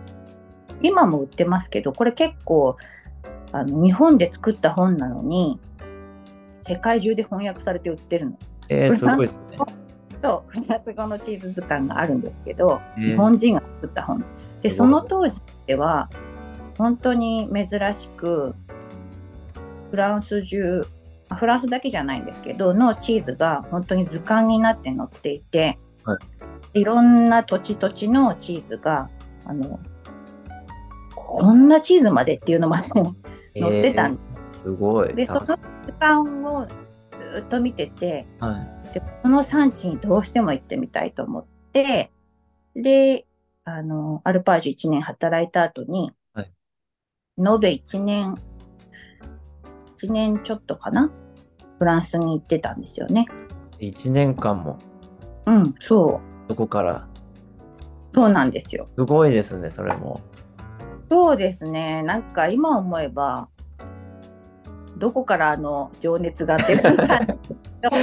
今も売ってますけど、これ結構、あの、日本で作った本なのに、世界中で翻訳されて売ってるの。えー、すごいですね。と、フランス語のチーズ図鑑があるんですけど、えー日本人が作った本。で、すその当時では、本当に珍しく、フランス中、あフランスだけじゃないんですけど、のチーズが本当に図鑑になって載っていて、、はいろんな土地土地のチーズが、あの、こんなチーズまでっていうのまで載ってたんでえーすごい。で、その図鑑をずっと見てて、はい。で、この産地にどうしても行ってみたいと思って、で、あの、アルパージュ1年働いた後に、はい延べ1年、1年ちょっとかなフランスに行ってたんですよね。1年間も、うん、そう。そこから？そうなんですよ。すごいですね、それも。そうですね。なんか今思えば、どこからあの情熱があって、そうなんですけどだか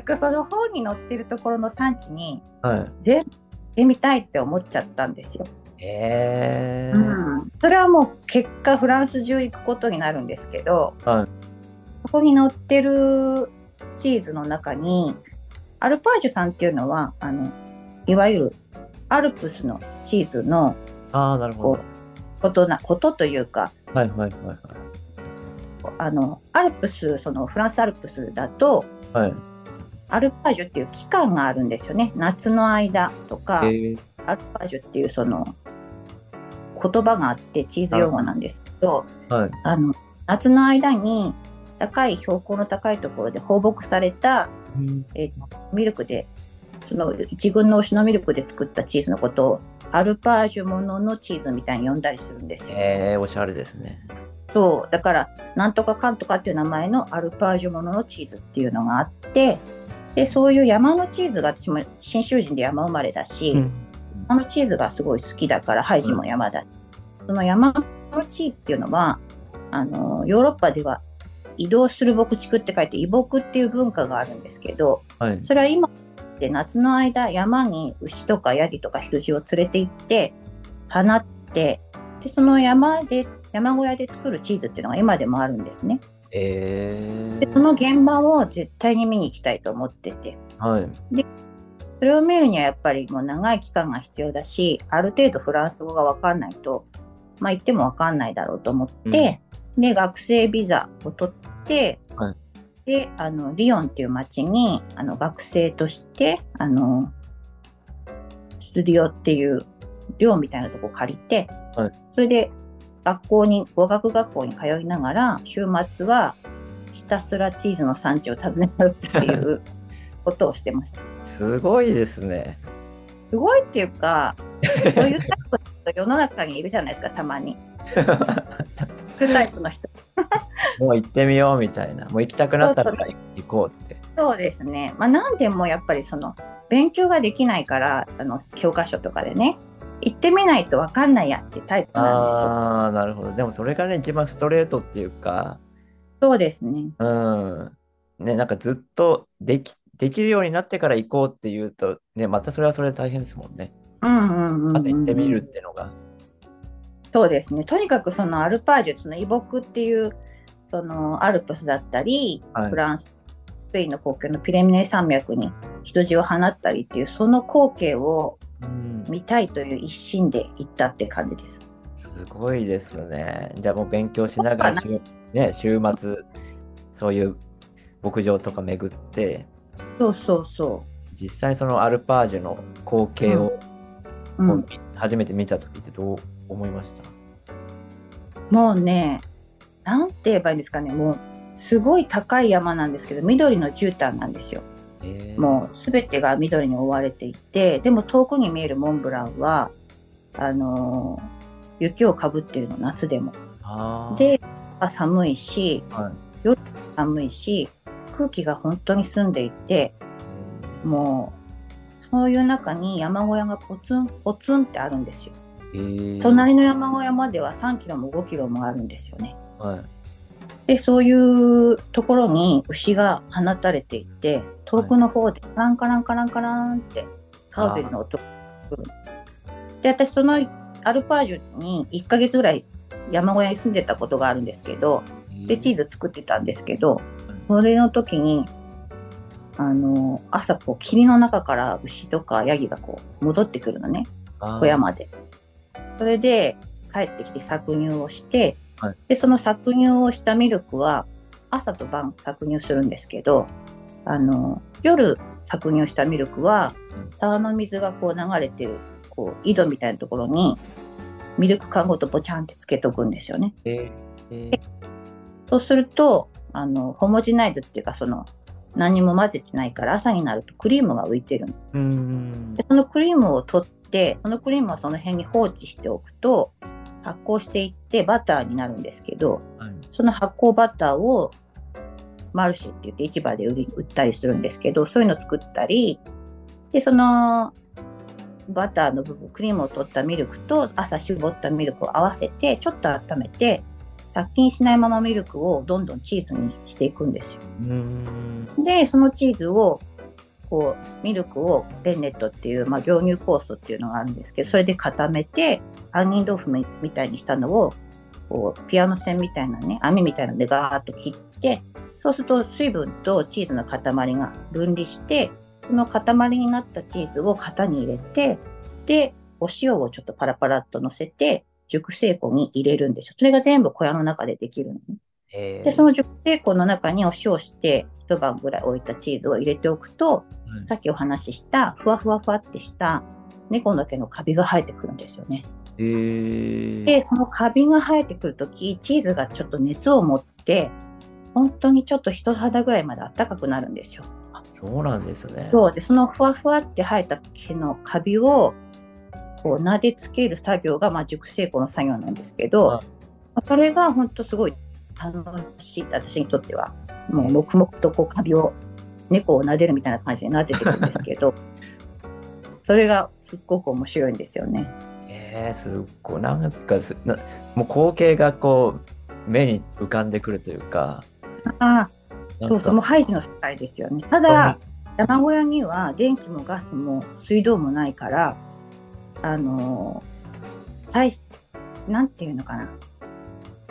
らその本に載ってるところの産地にはい。全部行ってみたいって思っちゃったんですよ。えー。うん、それはもう結果フランス中行くことになるんですけど、はいここに載ってるチーズの中にアルパージュさんっていうのはあのいわゆるアルプスのチーズのああ、なるほど。ことなことというかはいはいはいあのアルプスそのフランスアルプスだとはい。はい。アルパージュっていう期間があるんですよね夏の間とか、えー、アルパージュっていうその言葉があってチーズ用語なんですけど、はい。あの夏の間に高い標高の高いところで放牧された、えーミルクでその一軍の牛のミルクで作ったチーズのことをアルパージュもののチーズみたいに呼んだりするんですよ。えー、おしゃれですね。そうだからなんとかかんとかっていう名前のアルパージュもののチーズっていうのがあってでそういう山のチーズが私も信州人で山生まれだし、うん山のチーズがすごい好きだからハイジも山だ、その山のチーズっていうのはあのヨーロッパでは移動する牧畜って書いて移牧っていう文化があるんですけどはい。それは今って夏の間山に牛とかヤギとか羊を連れて行って放ってでその山で山小屋で作るチーズっていうのが今でもあるんですね。えでその現場を絶対に見に行きたいと思ってて。ー、はい。それを見るにはやっぱりもう長い期間が必要だしある程度フランス語が分かんないとまあ行っても分かんないだろうと思って、で学生ビザを取って、はい。であのリヨンっていう町にあの学生としてあのスタディオっていう寮みたいなとこ借りて、はい。それで学校に語学学校に通いながら週末はひたすらチーズの産地を訪ね歩くっていう ことをしてました。すごいですね。すごいっていうか、そういうタイプの人世の中にいるじゃないですか、たまに。そういうタイプの人。もう行ってみようみたいな。もう行きたくなったら行こうって。そうですね。まあ、なんでもやっぱりその、勉強ができないから、あの、教科書とかでね、行ってみないと分かんないやってタイプなんですよ。ああ、なるほど。でもそれがね、一番ストレートっていうか、そうですね。うん。ね、なんかずっとでき、できるようになってから行こうっていうと、ね、またそれはそれで大変ですもんね。まず行ってみるっていうのが。そうですね。とにかくそのアルパージュ、そのイボクっていう、そのアルプスだったり、はいフランス、スペインの国境のピレミネ山脈に羊を放ったりっていう、その光景をうん、見たいという一心で行ったって感じです。すごいですね。じゃあもう勉強しながら週、ね、週末、そういう牧場とか巡って、そうそうそ実際そのアルパージュの光景をう。う、こうん初めて見た時ってどう思いました？もうね、なんて言えばいいんですかね、もうすごい高い山なんですけど、緑の絨毯なんですよ。えーもうすべてが緑に覆われていて、でも遠くに見えるモンブランは、あのー雪をかぶってるの、夏でも。で、寒いし、はい夜寒いし、空気が本当に澄んでいて、もう、そういう中に山小屋がポツンポツンってあるんですよ。えー隣の山小屋までは3キロも5キロもあるんですよね。はいで、そういうところに牛が放たれていて、遠くの方でカランカランカランカランってカウベルの音が来る。で、私そのアルパージュに1ヶ月ぐらい山小屋に住んでたことがあるんですけど、で、チーズ作ってたんですけど、それの時に、あの、朝こう霧の中から牛とかヤギがこう戻ってくるのね。小屋まで。それで帰ってきて搾乳をして、はい。でその搾乳をしたミルクは朝と晩搾乳するんですけどあの夜搾乳したミルクはうん沢の水がこう流れてるこう井戸みたいなところにミルク缶ごとボチャンってつけとくんですよね。えー。えーそうするとあのホモジナイズっていうかその何にも混ぜてないから朝になるとクリームが浮いてるでそのクリームを取ってそのクリームはその辺に放置しておくと発酵していってバターになるんですけどはいその発酵バターをマルシェって言って市場で売り売ったりするんですけどそういうのを作ったりでそのバターの部分クリームを取ったミルクと朝絞ったミルクを合わせてちょっと温めて殺菌しないままミルクをどんどんチーズにしていくんですよ。で、そのチーズを、こう、ミルクをベンネットっていう、まあ、凝乳酵素っていうのがあるんですけど、それで固めて、杏仁豆腐みみたいにしたのを、こう、ピアノ線みたいなね、網みたいなのでガーッと切って、そうすると水分とチーズの塊が分離して、その塊になったチーズを型に入れて、で、お塩をちょっとパラパラっと乗せて、熟成庫に入れるんですよ。それが全部小屋の中でできるのね。えーで、その熟成庫の中にお塩して一晩ぐらい置いたチーズを入れておくと、はいさっきお話ししたふわふわふわってした猫の毛のカビが生えてくるんですよね。えーで、そのカビが生えてくるとき、チーズがちょっと熱を持って、本当にちょっと人肌ぐらいまで暖かくなるんですよ。あそうなんですね。そうで、そのふわふわって生えた毛のカビを、こう、撫でつける作業が、まあ、熟成庫の作業なんですけど、はいそれが本当すごい楽しい、私にとっては。もう、黙々とこう、カビを、猫を撫でるみたいな感じで撫でてくるんですけど、それがすっごく面白いんですよね。えー、すっごい、なんかすな、もう光景がこう、目に浮かんでくるというか。ああ、そうそう、もうハイジの世界ですよね。ただ、山小屋には電気もガスも水道もないから、あのー、大し、なんていうのかな。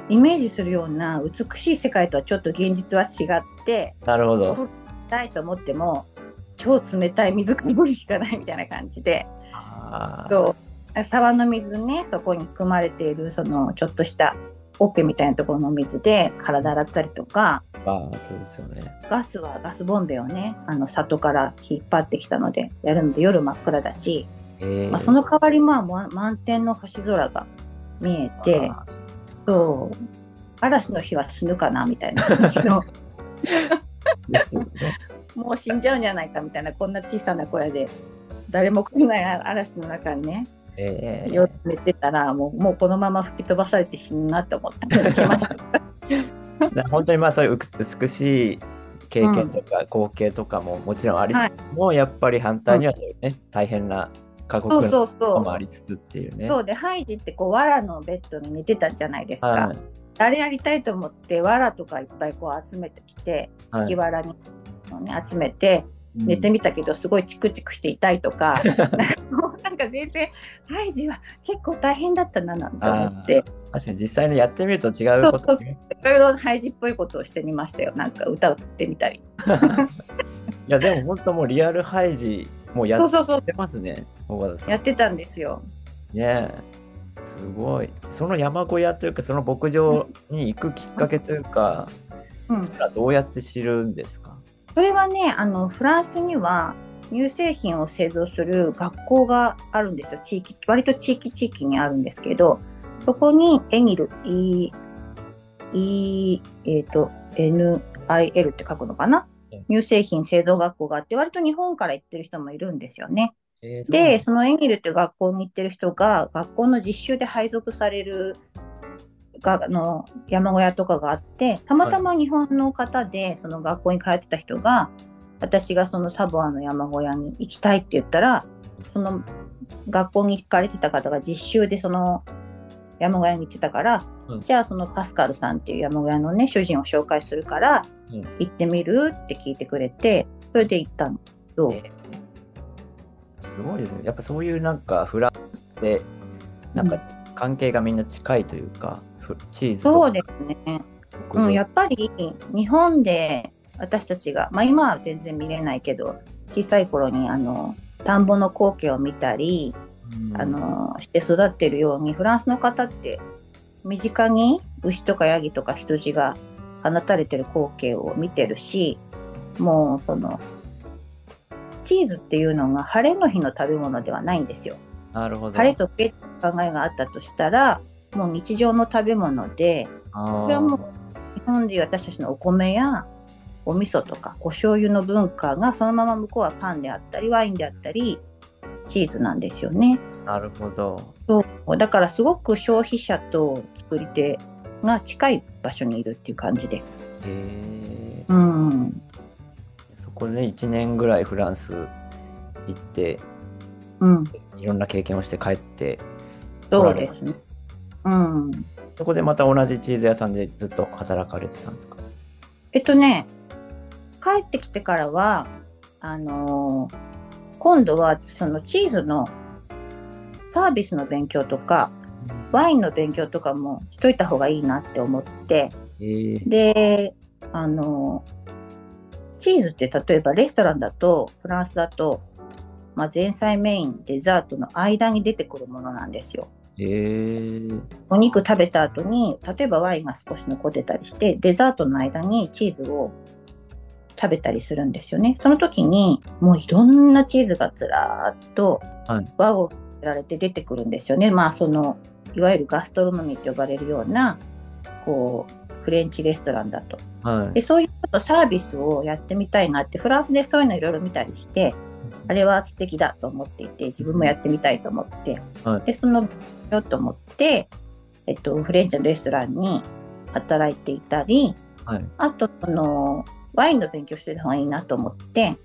イメージするような美しい世界とはちょっと現実は違って、なるほど。お風呂たいと思っても、超冷たい水かぶりしかないみたいな感じで、そう。沢の水ね、そこに含まれている、そのちょっとした桶みたいなところの水で体洗ったりとか、あー、そうですよね。ガスはガスボンベをね、あの里から引っ張ってきたのでやるので夜真っ暗だし、えー。まあ、その代わりまあま満天の星空が見えて、あそう。嵐の日は死ぬかなみたいな感じの。ーですよね。もう死んじゃうんじゃないかみたいなこんな小さな小屋で誰も来ない嵐の中にねえー夜寝てたらもうもうこのまま吹き飛ばされて死ぬなって思ったりしました。だ本当にまあそういう美しい経験とか光景とかももちろんありつつも、やっぱり反対にはそういうね、大変な過酷そうなそうそうこともありつつっていうね。そうでハイジってこう藁のベッドに寝てたじゃないですか。はいあれやりたいと思って藁とかいっぱいこう集めてきてはい敷き藁に、ね、集めて寝てみたけどすごいチクチクして痛いとか、なんかもうなんか全然ハイジは結構大変だったななんて思って確かに実際にやってみると違うことね。いろいろハイジっぽいことをしてみましたよなんか歌ってみたり。いやでも本当もうリアルハイジもうやってますね、大和田さん。やってたんですよ。ねえすごい。その山小屋というか、その牧場に行くきっかけというか、うん、どうやって知るんですか？それはねあのフランスには乳製品を製造する学校があるんですよ地域割と地域地域にあるんですけどそこにエニル E, e えっ、と NIL って書くのかな？うん乳製品製造学校があって割と日本から行ってる人もいるんですよね。えーで、そのエニルっていう学校に行ってる人が、学校の実習で配属されるがあの山小屋とかがあって、たまたま日本の方で、その学校に通ってた人が、私がそのサボアの山小屋に行きたいって言ったら、その学校に行かれてた方が実習でその山小屋に行ってたから、うん。じゃあそのパスカルさんっていう山小屋のね、主人を紹介するから、うん。行ってみるって聞いてくれて、それで行ったんですけど、えー。すごいですね。やっぱそういうなんかフランスで、なんか関係がみんな近いというか、ふチーズとそうですね。うん、やっぱり日本で私たちが、まあ、今は全然見れないけど小さい頃にあの田んぼの光景を見たり、うんあのして育ってるようにフランスの方って身近に牛とかヤギとか羊が放たれてる光景を見てるしもうそのチーズっていうのが晴れの日の食べ物ではないんですよ。なるほど。晴れとけって考えがあったとしたらもう日常の食べ物でこれはもう日本でいう私たちのお米やお味噌とかお醤油の文化がそのまま向こうはパンであったりワインであったりチーズなんですよね。なるほど。そうだからすごく消費者と作り手が近い場所にいるっていう感じで。へえ。うん。そこでね、1年ぐらいフランス行って、うん。いろんな経験をして帰って、そうですね。うん。そこでまた同じチーズ屋さんでずっと働かれてたんですか？えっとね、帰ってきてからは、あのー今度はそのチーズのサービスの勉強とか、ワインの勉強とかもしといた方がいいなって思って、へえ。で、あの、チーズって例えばレストランだと、フランスだと、まあ、前菜メイン、デザートの間に出てくるものなんですよ。へえ。お肉食べた後に、例えばワインが少し残ってたりして、デザートの間にチーズを食べたりするんですよね。その時に、もういろんなチーズがずらーっとはい輪をられて出てくるんですよね。まあ、その、いわゆるガストロノミーと呼ばれるような、こう、フレンチレストランだと。はいで、。そういうことサービスをやってみたいなって、フランスでそういうのいろいろ見たりして、あれは素敵だと思っていて、自分もやってみたいと思って、はいで、その、よと思って、えっと、フレンチのレストランに働いていたり、はい。あと、その、ワインの勉強してた方がいいなと思って、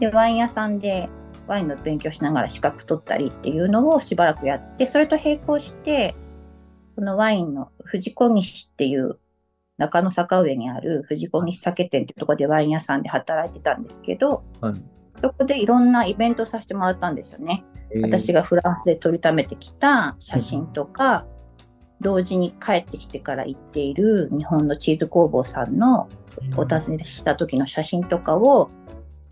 で、ワイン屋さんでワインの勉強しながら資格取ったりっていうのをしばらくやって、それと並行して、このワインの藤子西っていう中野坂上にある藤子日酒店っていうところでワイン屋さんで働いてたんですけど、はいそこでいろんなイベントさせてもらったんですよね。私が。がフランスで撮りためてきた写真とか、同時に帰ってきてから行っている日本のチーズ工房さんのお尋ねした時の写真とかを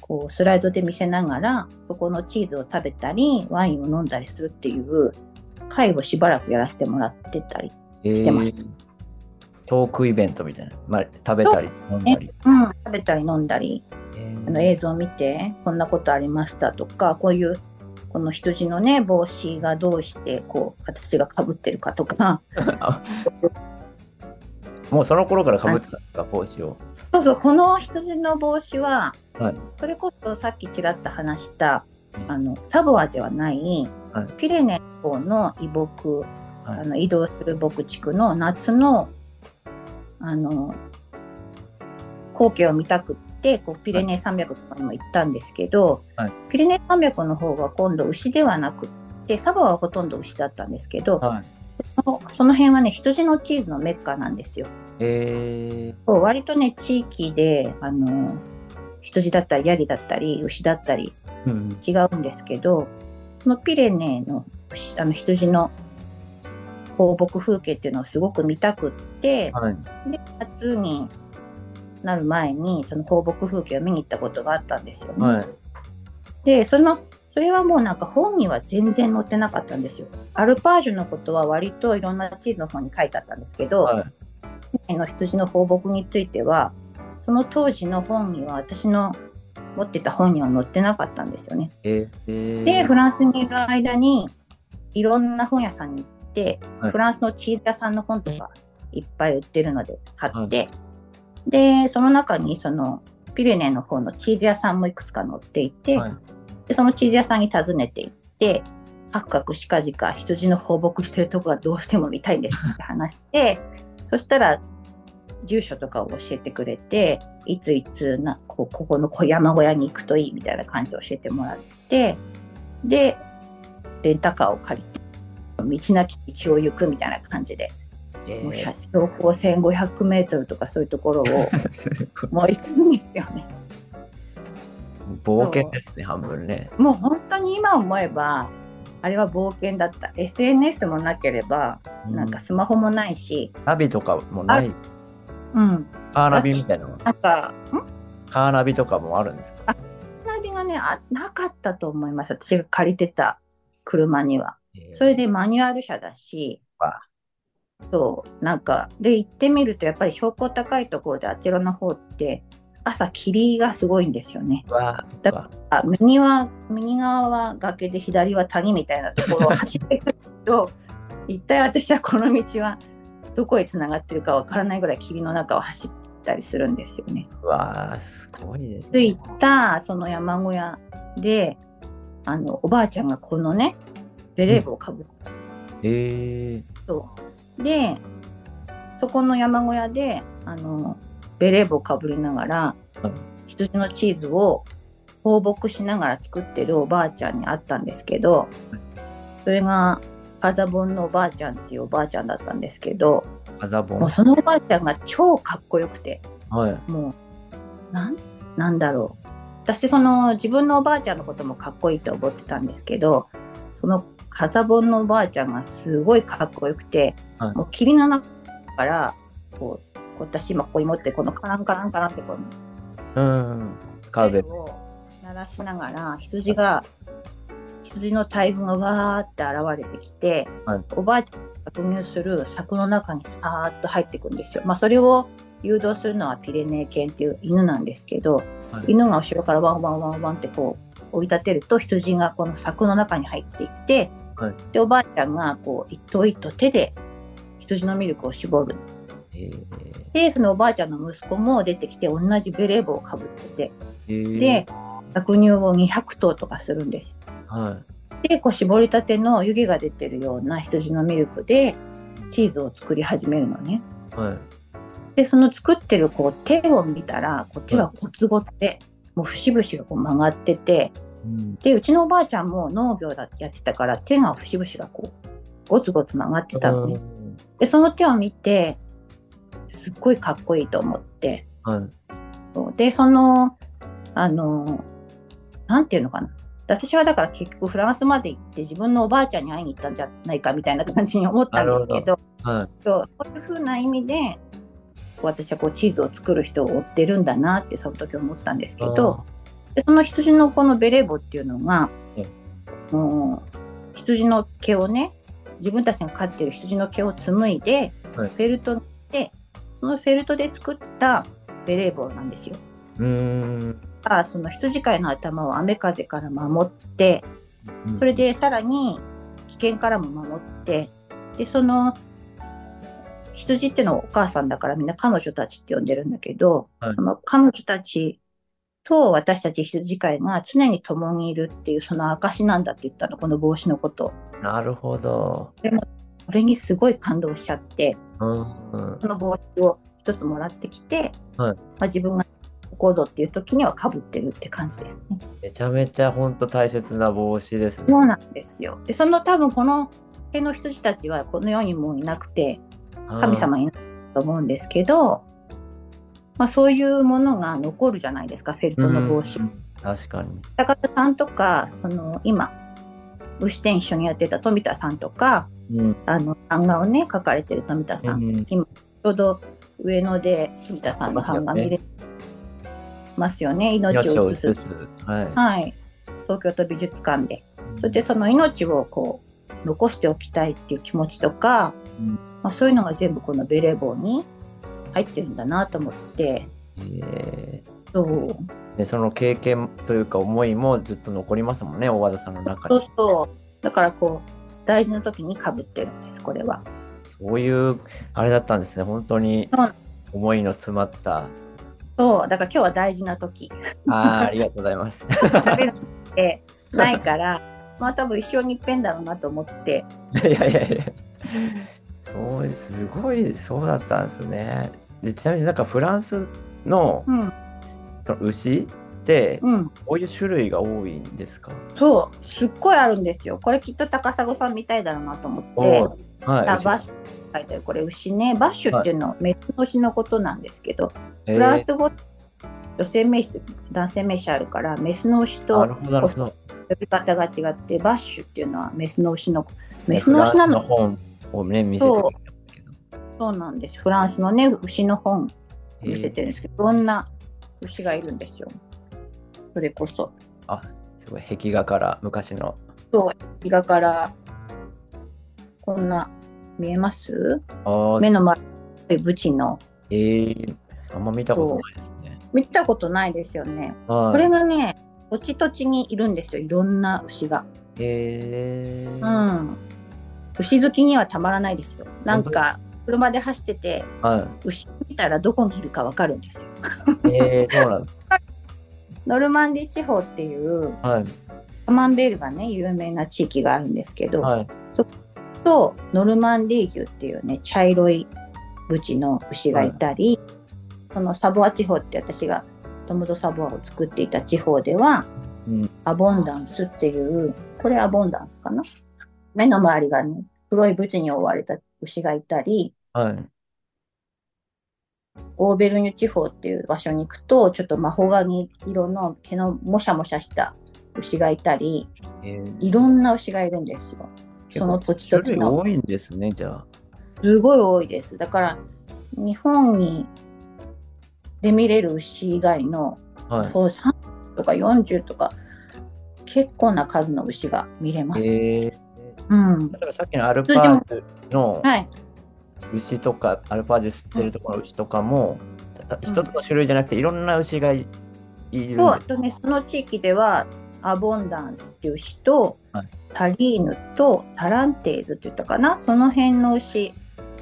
こうスライドで見せながらそこのチーズを食べたりワインを飲んだりするっていう会をしばらくやらせてもらってたり、してました。えートークイベントみたいな。まあ、食べたり飲んだり。うん、食べたり飲んだり。えー。あの映像を見てこんなことありましたとかこういうこの羊のね帽子がどうしてこう形がかぶってるかとか。あもうその頃から被ってたんですか、帽子を。そうそうこの羊の帽子ははい。それこそさっきちらっと話したあのサボアではない、はい。ピレネの方の移牧、はい。あの移動する牧畜の夏のあの光景を見たくってこうピレネ山脈とかにも行ったんですけど、はい。ピレネ山脈の方は今度牛ではなくってサボアはほとんど牛だったんですけど、その辺はね羊のチーズのメッカなんですよ。えそう割とね地域であの羊だったりヤギだったり牛だったりーうん。違うんですけどそのピレネーのあの羊の放牧風景っていうのをすごく見たくってはい。で夏になる前にその放牧風景を見に行ったことがあったんですよね。はい。でそのそれはもうなんか本には全然載ってなかったんですよ。アルパージュのことは割といろんな地図の本に書いてあったんですけど、はい。の羊の放牧についてはその当時の本には私の持ってた本には載ってなかったんですよね。えー、で、フランスにいる間に、いろんな本屋さんに行って、はい。フランスのチーズ屋さんの本とかいっぱい売ってるので買って、で、その中にそのピレネーの方のチーズ屋さんもいくつか載っていて、はい。でそのチーズ屋さんに訪ねて行って、カクカクしかじか羊の放牧してるとこがどうしても見たいんですって話して、そしたら住所とかを教えてくれて、いついつなこここの小山小屋に行くといいみたいな感じで教えてもらって、で、レンタカーを借りて、道なき道を行くみたいな感じで、えもうー標高1500メートルとかそういうところをもう行くんですよね。冒険ですね、半分ね。もう本当に今思えば、あれは冒険だった。SNS もなければ、なんかスマホもないし、ナビとかもない。うん。カーナビみたいなの。なんか、ん？カーナビとかもあるんですか？ナビがねあ、なかったと思います。私が借りてた車には。えーそれでマニュアル車だし、わそう、なんか、で、行ってみると、やっぱり標高高いところであちらの方って、朝霧がすごいんですよね。だか。あ右は、右側は崖で左は谷みたいなところを 走ってくると、一体私はこの道はどこへつながってるかわからないぐらい霧の中を走ったりするんですよね。わあ、すごいです、着いたその山小屋で、あの、おばあちゃんがこのね、ベレー帽をかぶってえー、そうで、そこの山小屋で、あの、ベレー帽をかぶりながら、はい羊のチーズを放牧しながら作ってるおばあちゃんに会ったんですけど、それが、カザボンのおばあちゃんっていうおばあちゃんだったんですけど、アザボン。もうそのおばあちゃんが超かっこよくて、はい。もう、なん、なんだろう。私、その、自分のおばあちゃんのこともかっこいいと思ってたんですけど、その、カザボンのおばあちゃんがすごいかっこよくて、はいもう霧の中から、こう私今ここに持って、このカランカランカランってこの、うん。カウベル。を鳴らしながら、羊が、羊の大群がわーって現れてきて、はいおばあちゃんが突入する柵の中にさーっと入っていくんですよ。まあ、それを誘導するのはピレネー犬っていう犬なんですけど、はい犬が後ろからワンワンワンワンってこう追い立てると羊がこの柵の中に入っていって、はいでおばあちゃんがこう一頭一頭手で羊のミルクを絞る。えーで、そのおばあちゃんの息子も出てきて同じベレー帽をかぶってて、えーで、搾乳を200頭とかするんです。はで、こう絞りたての湯気が出てるような羊のミルクでチーズを作り始めるのね。い。はい。で、その作ってるこう手を見たら、こう手がゴツゴツで、もう節々がこう曲がってて、うん。で、うちのおばあちゃんも農業だやってたから手が節々がこうゴツゴツ曲がってたのね。で、その手を見て、すっごいかっこいいと思って。はい。で、その、あの、なんていうのかな。私はだから結局フランスまで行って自分のおばあちゃんに会いに行ったんじゃないかみたいな感じに思ったんですけど、はい。そういうふうな意味で、私はこうチーズを作る人を追ってるんだなってその時思ったんですけど、でその羊のこのベレー帽っていうのが、うん羊の毛をね自分たちが飼ってる羊の毛を紡いで、はいフェルトでそのフェルトで作ったベレー帽なんですよ。うーん。あその羊飼いの頭を雨風から守ってそれでさらに危険からも守ってでその羊ってのはお母さんだからみんな彼女たちって呼んでるんだけど、はいその彼女たちと私たち羊飼いが常に共にいるっていうその証なんだって言ったのこの帽子のことなるほど。これにすごい感動しちゃってその帽子を一つもらってきて、はいまあ、自分がここぞっていう時にはかぶってるって感じですね。めちゃめちゃ本当大切な帽子ですね。そうなんですよ。で、その多分この辺の羊たちはこの世にもういなくて、神様いないと思うんですけど、まあそういうものが残るじゃないですか、フェルトの帽子う。ん確かに。高田さんとか、その今、牛店一緒にやってた富田さんとか、うん。あの、版画をね、描かれてる富田さん。うんちょうど上野で富田さんの版画見れますよね、命命を移を移す。す。はい。はい。東京都美術館で。そしてその命をこう残しておきたいっていう気持ちとか、うんまあ、そういうのが全部このベレー帽に入ってるんだなと思ってえそうーでその経験というか思いもずっと残りますもんね、大和田さんの中にそう。そうだからこう大事な時にかぶってるんですこれは。そういう、あれだったんですね。本当に思いの詰まった。そうだから今日は大事な時ああ、ありがとうございます。食べるってないからまあ多分一生に一遍だろうなと思っていやいやいや。そう、すごい、そうだったんですね。でちなみになんかフランスのうんその牛うん。こういう種類が多いんですか？そう。すっごいあるんですよ。これきっと高砂さんみたいだろうなと思って。はい。あバッシュって書いてある。これ牛ね。バッシュっていうのはメスの牛のことなんですけど、えーフランス語女性名詞と男性名詞あるからメスの牛なと。呼び方が違ってバッシュっていうのはメスの牛のメスの牛なの。フランス本をね、見せて。そう。なんです。フランスのね牛の本えー見せてるんですけど、いろんな牛がいるんですよそれこそあ、すごい壁画から昔の。日がからこんな見えます？あー目の前にブチのえー、あんま見たことないですね。見たことないですよねはいこれがね、土地土地にいるんですよ、いろんな牛が。えうー、ん。牛好きにはたまらないですよ。なんか、車で走ってて、は牛見たらどこにいるかわかるんですよ。い。えー、そうなんです。ノルマンディ地方っていう、はい。カマンベールがね、有名な地域があるんですけど、はい。と、ノルマンディ牛っていうね、茶色いブチの牛がいたり、そのサボア地方って私がトムドサボアを作っていた地方では、うん。アボンダンスっていう、これアボンダンスかな？目の周りがね、黒いブチに覆われた牛がいたり、はい。オーベルニュ地方っていう場所に行くと、ちょっとマホガニ色の毛のもしゃもしゃした牛がいたり、えー、いろんな牛がいるんですよ。その土地土地の。多いんですね、じゃあ。すごい多いです。だから、日本にで見れる牛以外の、はい。そう30とか40とか、結構な数の牛が見れます。えー、うん。だからさっきのアルパージュのはい。牛とか、アルパージュ吸ってるところの牛とかも、た一つの種類じゃなくていろんな牛がいいるんそう、とね、その地域では、アボンダンスっていう牛と、はい。タリーヌとタランテーズって言ったかな、その辺の牛、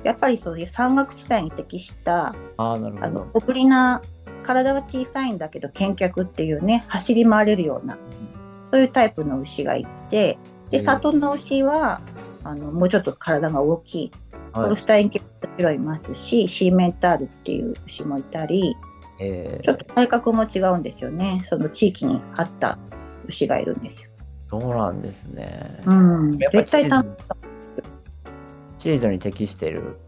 やっぱりそういう山岳地帯に適した、あの。小ぶりな、体は小さいんだけど、健脚っていうね、走り回れるような、そういうタイプの牛がいて、で、うん里の牛は、あのもうちょっと体が大きい、ホはいルスタイン系もちろんいますし、シーメンタールっていう牛もいたり、えちょっと体格も違うんですよね。その地域に合った牛がいるんですよ。ー、そうなんですね。うん絶対たチーズに適してる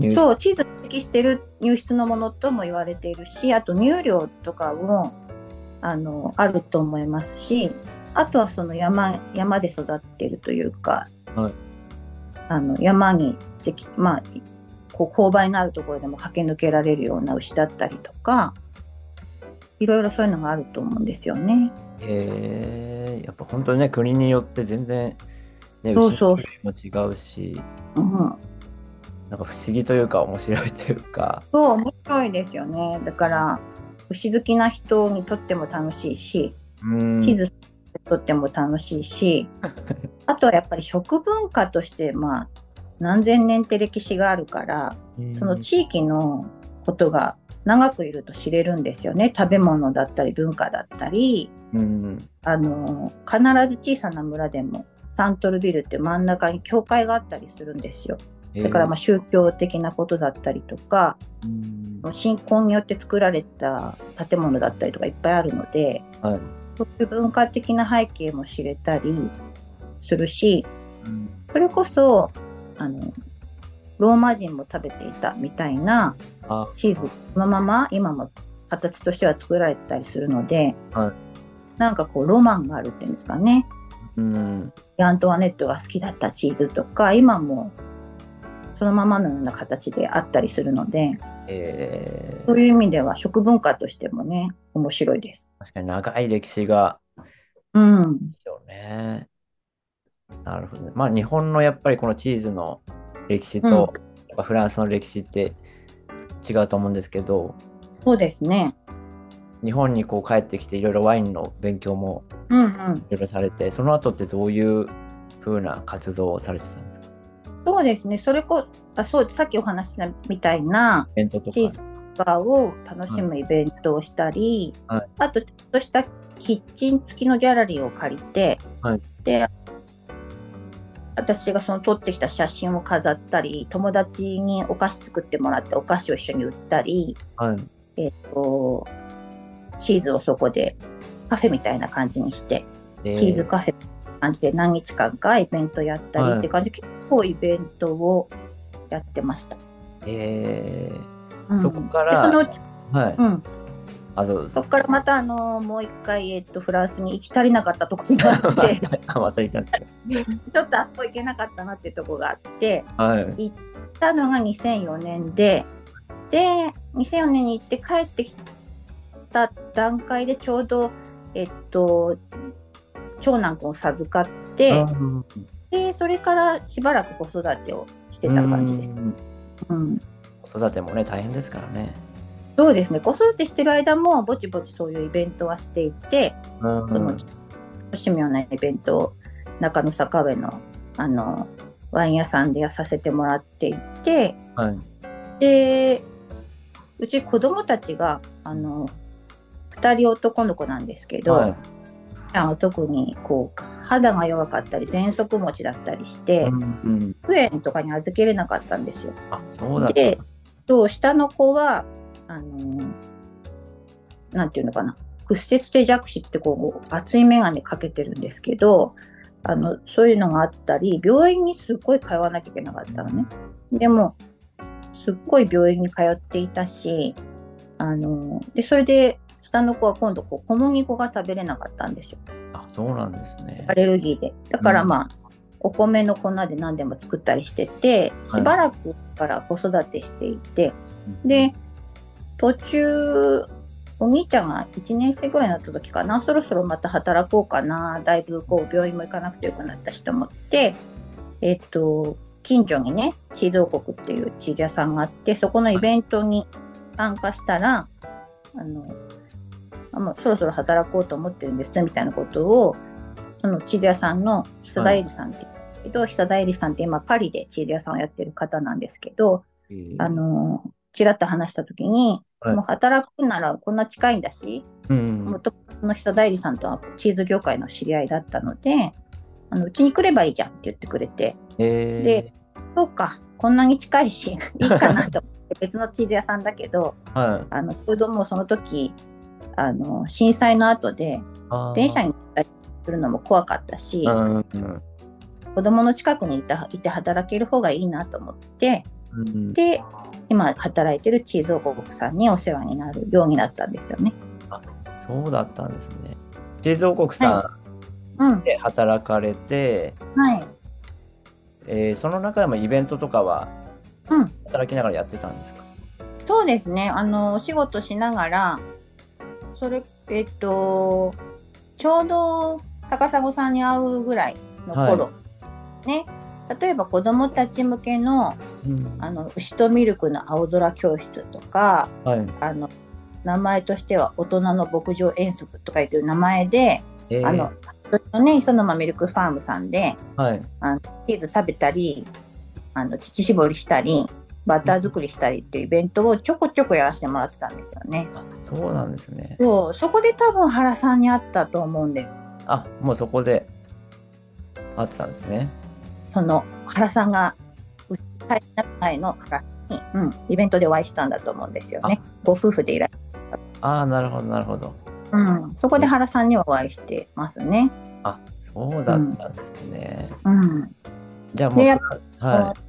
乳そう、チーズに適してる入室のものとも言われているしあと乳量とかもあのあると思いますしあとはその山山で育ってるというか、はいあの山にできまあこう勾配のあるところでも駆け抜けられるような牛だったりとかいろいろそういうのがあると思うんですよね。へえやっぱ本当にね、国によって全然、ね、そうそう。牛の種類も違うし、うん、なんか不思議というか面白いというか、そう面白いですよね。だから牛好きな人にとっても楽しいしうん。地図にとっても楽しいしあとはやっぱり食文化としてまあ何千年って歴史があるからその地域のことが長くいると知れるんですよね。食べ物だったり文化だったり。うん。あの必ず小さな村でもサントルビルって真ん中に教会があったりするんですよ。だからまあ宗教的なことだったりとかうん。信仰によって作られた建物だったりとかいっぱいあるのではい。そういう文化的な背景も知れたりするしうん。それこそあのローマ人も食べていたみたいなあ、チーズそのまま今も形としては作られてたりするので、はい。なんかこうロマンがあるっていうんですかね。うん。アントワネットが好きだったチーズとか今もそのままのような形であったりするのでえーそういう意味では食文化としてもね面白いです。確かに長い歴史がうん、ですよね。なるほどね。まあ日本のやっぱりこのチーズの歴史と、うんフランスの歴史って違うと思うんですけど、そうですね。日本にこう帰ってきていろいろワインの勉強もうんうん、いろいろされて、その後ってどういう風な活動をされてたんですか？そうですね。それこあそうさっきお話ししたみたいな。チーズバーを楽しむイベントをしたり、はいあとちょっとしたキッチン付きのギャラリーを借りて、はいで私がその撮ってきた写真を飾ったり友達にお菓子作ってもらってお菓子を一緒に売ったり、はい。えっとチーズをそこでカフェみたいな感じにしてえチーズカフェ感じで何日間かイベントやったりって感じで、結構イベントをやってました。えうんそこからでそのうち、ー、はい。うん、あ。そこからまたあのもう一回、えっと、フランスに行き足りなかったところがあって また行ったんですけ ちょっとあそこ行けなかったなっていうところがあってど。はい。行ったのが2004年でで2004年に行って帰ってきた段階でちょうどえっと長男君を授かって、うんでそれからしばらく子育てをしてた感じです。うんうん、子育てもね、大変ですからね。そうですね子育てしてる間もぼちぼちそういうイベントはしていて、うんその奇妙なイベントを中野坂上のあのワイン屋さんでやさせてもらっていてはい。でうち子供たちがあの2人男の子なんですけど、はい。あの特にこう肌が弱かったり喘息持ちだったりして、うんうん。保育園とかに預けれなかったんですよ。あ、そうだ。でと下の子はあのなんていうのかな屈折性弱視ってこう厚い眼鏡かけてるんですけどあのそういうのがあったり病院にすっごい通わなきゃいけなかったのね。でもすっごい病院に通っていたしあのでそれで下の子は今度こう小麦粉が食べれなかったんですよあ、そうなんですねア。レルギーで。だからうんまあ、お米の粉で何でも作ったりしてて、しばらくから子育てしていて、で、途中、お兄ちゃんが1年生ぐらいになった時かな、そろそろまた働こうかな、だいぶこう病院も行かなくてよくなったしと思って、えっと、近所にね、チーズ王国っていうチーズ屋さんがあって、そこのイベントに参加したら、あの、あもうそろそろ働こうと思ってるんですみたいなことを、そのチーズ屋さんの久田絵里さんってけど、久田絵里さんって今パリでチーズ屋さんをやってる方なんですけど、えーあの、ちらっと話したときに、はい。もう働くならこんな近いんだし、うんもとの久田絵里さんとはチーズ業界の知り合いだったので、あのうちに来ればいいじゃんって言ってくれて、えーでそうか、こんなに近いし、いいかなと思って、別のチーズ屋さんだけど、はい。あの、ちょうどもうその時、あの、震災の後で、電車に乗ったりするのも怖かったし、うんうん子供の近くにいたいて働ける方がいいなと思って、うん、で、今働いてるチーズ王国さんにお世話になるようになったんですよね。そうだったんですね。チーズ王国さうんん。で働かれて、はい。えーその中でもイベントとかはうん。働きながらやってたんですか？そうですね。あの、お仕事しながら、それ、えっと、ちょうど高砂さんに会うぐらいの頃、ね。例えば子供たち向けの、うんあの、牛とミルクの青空教室とか、はい。あの、名前としては大人の牧場遠足とかいう名前で、えーあの、ね、磯沼ミルクファームさんで、はい。チーズ食べたり、あの、乳搾りしたり、バター作りしたりっていうイベントをちょこちょこやらせてもらってたんですよね。あそうなんですね。そう、そこで多分原さんに会ったと思うんで、あ、もうそこで会ってたんですね。その原さんが、う入った前の原に、うん、イベントでお会いしたんだと思うんですよね。ご夫婦でいらっしああ、なるほど、なるほど。うん、そこで原さんにお会いしてますね。あ、そうだったんですね。うん。じゃあもう、はね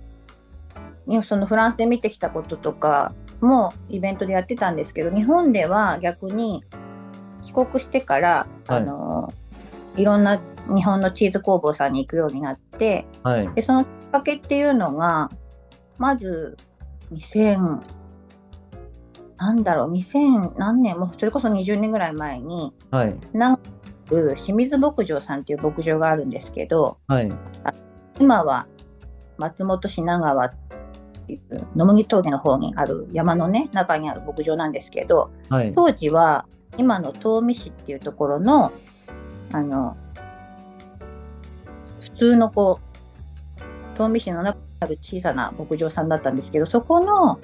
そのフランスで見てきたこととかもイベントでやってたんですけど日本では逆に帰国してから、はいあのいろんな日本のチーズ工房さんに行くようになってい。はい。でそのきっかけっていうのがまず2000なんだろう2000何年もうそれこそ20年ぐらい前にはい。長く清水牧場さんっていう牧場があるんですけどはい。今は松本市長川っていう野麦峠の方にある山のね中にある牧場なんですけどはい。当時は今の東御市っていうところのあの普通のこう東御市の中にある小さな牧場さんだったんですけどそこの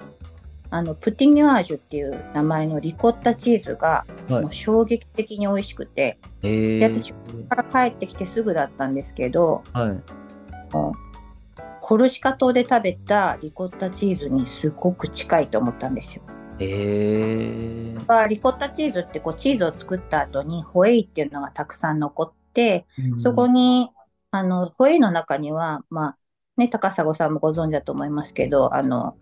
あのプティニュアージュっていう名前のリコッタチーズがはいもう衝撃的に美味しくて、えー、で私から帰ってきてすぐだったんですけどはい。コルシカ島で食べたリコッタチーズにすごく近いと思ったんですよ。えーまあリコッタチーズってこうチーズを作った後にホエイっていうのがたくさん残って、そこにあのホエイの中にはまあね高砂さんもご存知だと思いますけどあの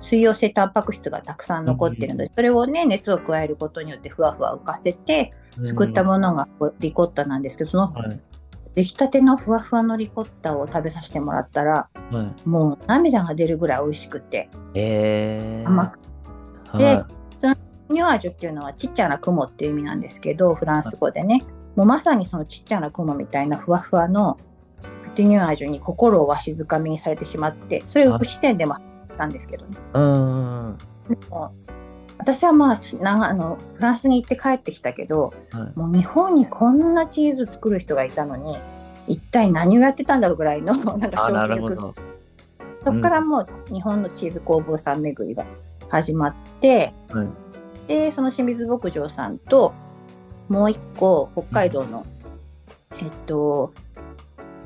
水溶性タンパク質がたくさん残ってるので、それをね熱を加えることによってふわふわ浮かせて作ったものがリコッタなんですけどそのはい。出来たてのふわふわのリコッタを食べさせてもらったらはい。もう涙が出るぐらい美味しくて。えー、甘くはい。でニュアージュっていうのはちっちゃな雲っていう意味なんですけどフランス語でね。もうまさにそのちっちゃな雲みたいなふわふわのプティニュアージュに心をわしづかみにされてしまってそれを視点でもあったんですけどね。うーん。でも私はまああのフランスに行って帰ってきたけどはい。もう日本にこんなチーズ作る人がいたのに一体何をやってたんだろうぐらいの なんか衝撃るほど。そこからもう日本のチーズ工房さん巡りが始まって、はい。でその清水牧場さんともう一個北海道の、えっと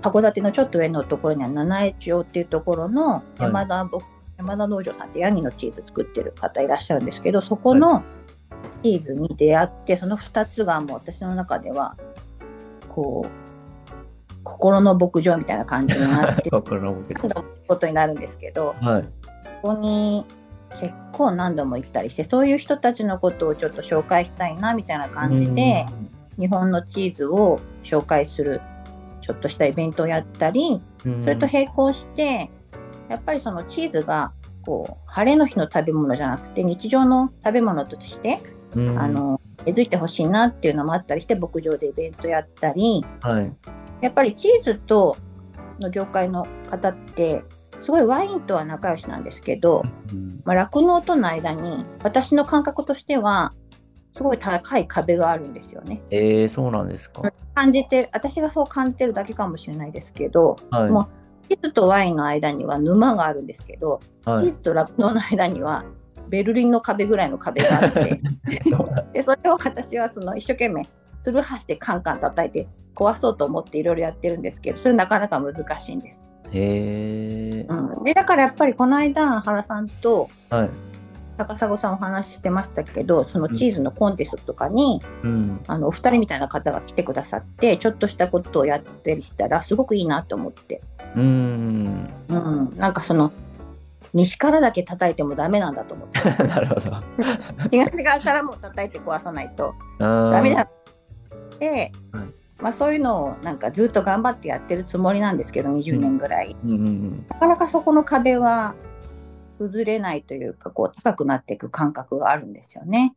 函館のちょっと上のところには七重町っていうところの山田,、山田農場さんってヤギのチーズ作ってる方いらっしゃるんですけどそこのチーズに出会ってその2つがもう私の中ではこう心の牧場みたいな感じになって 心の僕何度も行くことになるんですけどはい。ここに結構何度も行ったりしてそういう人たちのことをちょっと紹介したいなみたいな感じで日本のチーズを紹介するちょっとしたイベントをやったりうん、それと並行してやっぱりそのチーズがこう晴れの日の食べ物じゃなくて日常の食べ物としてうん、あの根付いてほしいなっていうのもあったりして牧場でイベントやったりはい。やっぱりチーズとの業界の方ってすごいワインとは仲良しなんですけど、うんまあ、酪農との間に私の感覚としてはすごい高い壁があるんですよね。えー、そうなんですか。感じて私がそう感じてるだけかもしれないですけどはい。もチーズとワインの間には沼があるんですけど、はい。チーズと酪農の間にはベルリンの壁ぐらいの壁があって。でそれを私はその一生懸命つるはしでカンカン叩いて壊そうと思っていろいろやってるんですけどそれなかなか難しいんです。へえ。うん、でだからやっぱりこの間原さんとはい。高砂さんお話ししてましたけどそのチーズのコンテストとかに、うん。あのお二人みたいな方が来てくださってちょっとしたことをやったりしたらすごくいいなと思って、うん。うん、なんかその西からだけ叩いてもダメなんだと思って なるほど。東側からも叩いて壊さないとダダメだで、うんまあ、そういうのをなんかずっと頑張ってやってるつもりなんですけど20年ぐらい、うんうんなかなかそこの壁は崩れないというかこう高くなっていく感覚があるんですよね。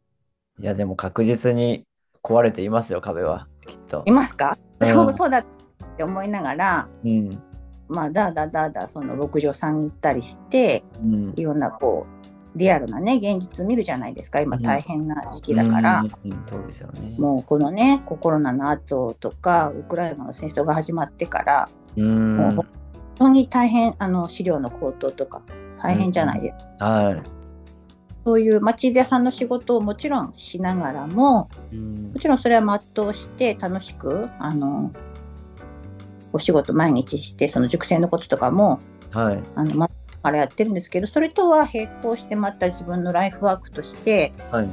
いや、でも確実に壊れていますよ、壁は。きっとい。ますか、うんそうそうだって思いながらうん。まあだだだだその牧場さんに行ったりしてうん。いろんなこうリアルなね現実見るじゃないですか今大変な時期だから。もうこのねコロナの後とかウクライナの戦争が始まってからうん。もう本当に大変あの飼料の高騰とか大変じゃないですか、はそういうまあチーズ屋さんの仕事をもちろんしながらもい。うんもちろんそれは全うして楽しくあのお仕事毎日してその熟成のこととかもはい。あのまからやってるんですけどそれとは並行してまた自分のライフワークとしてはい。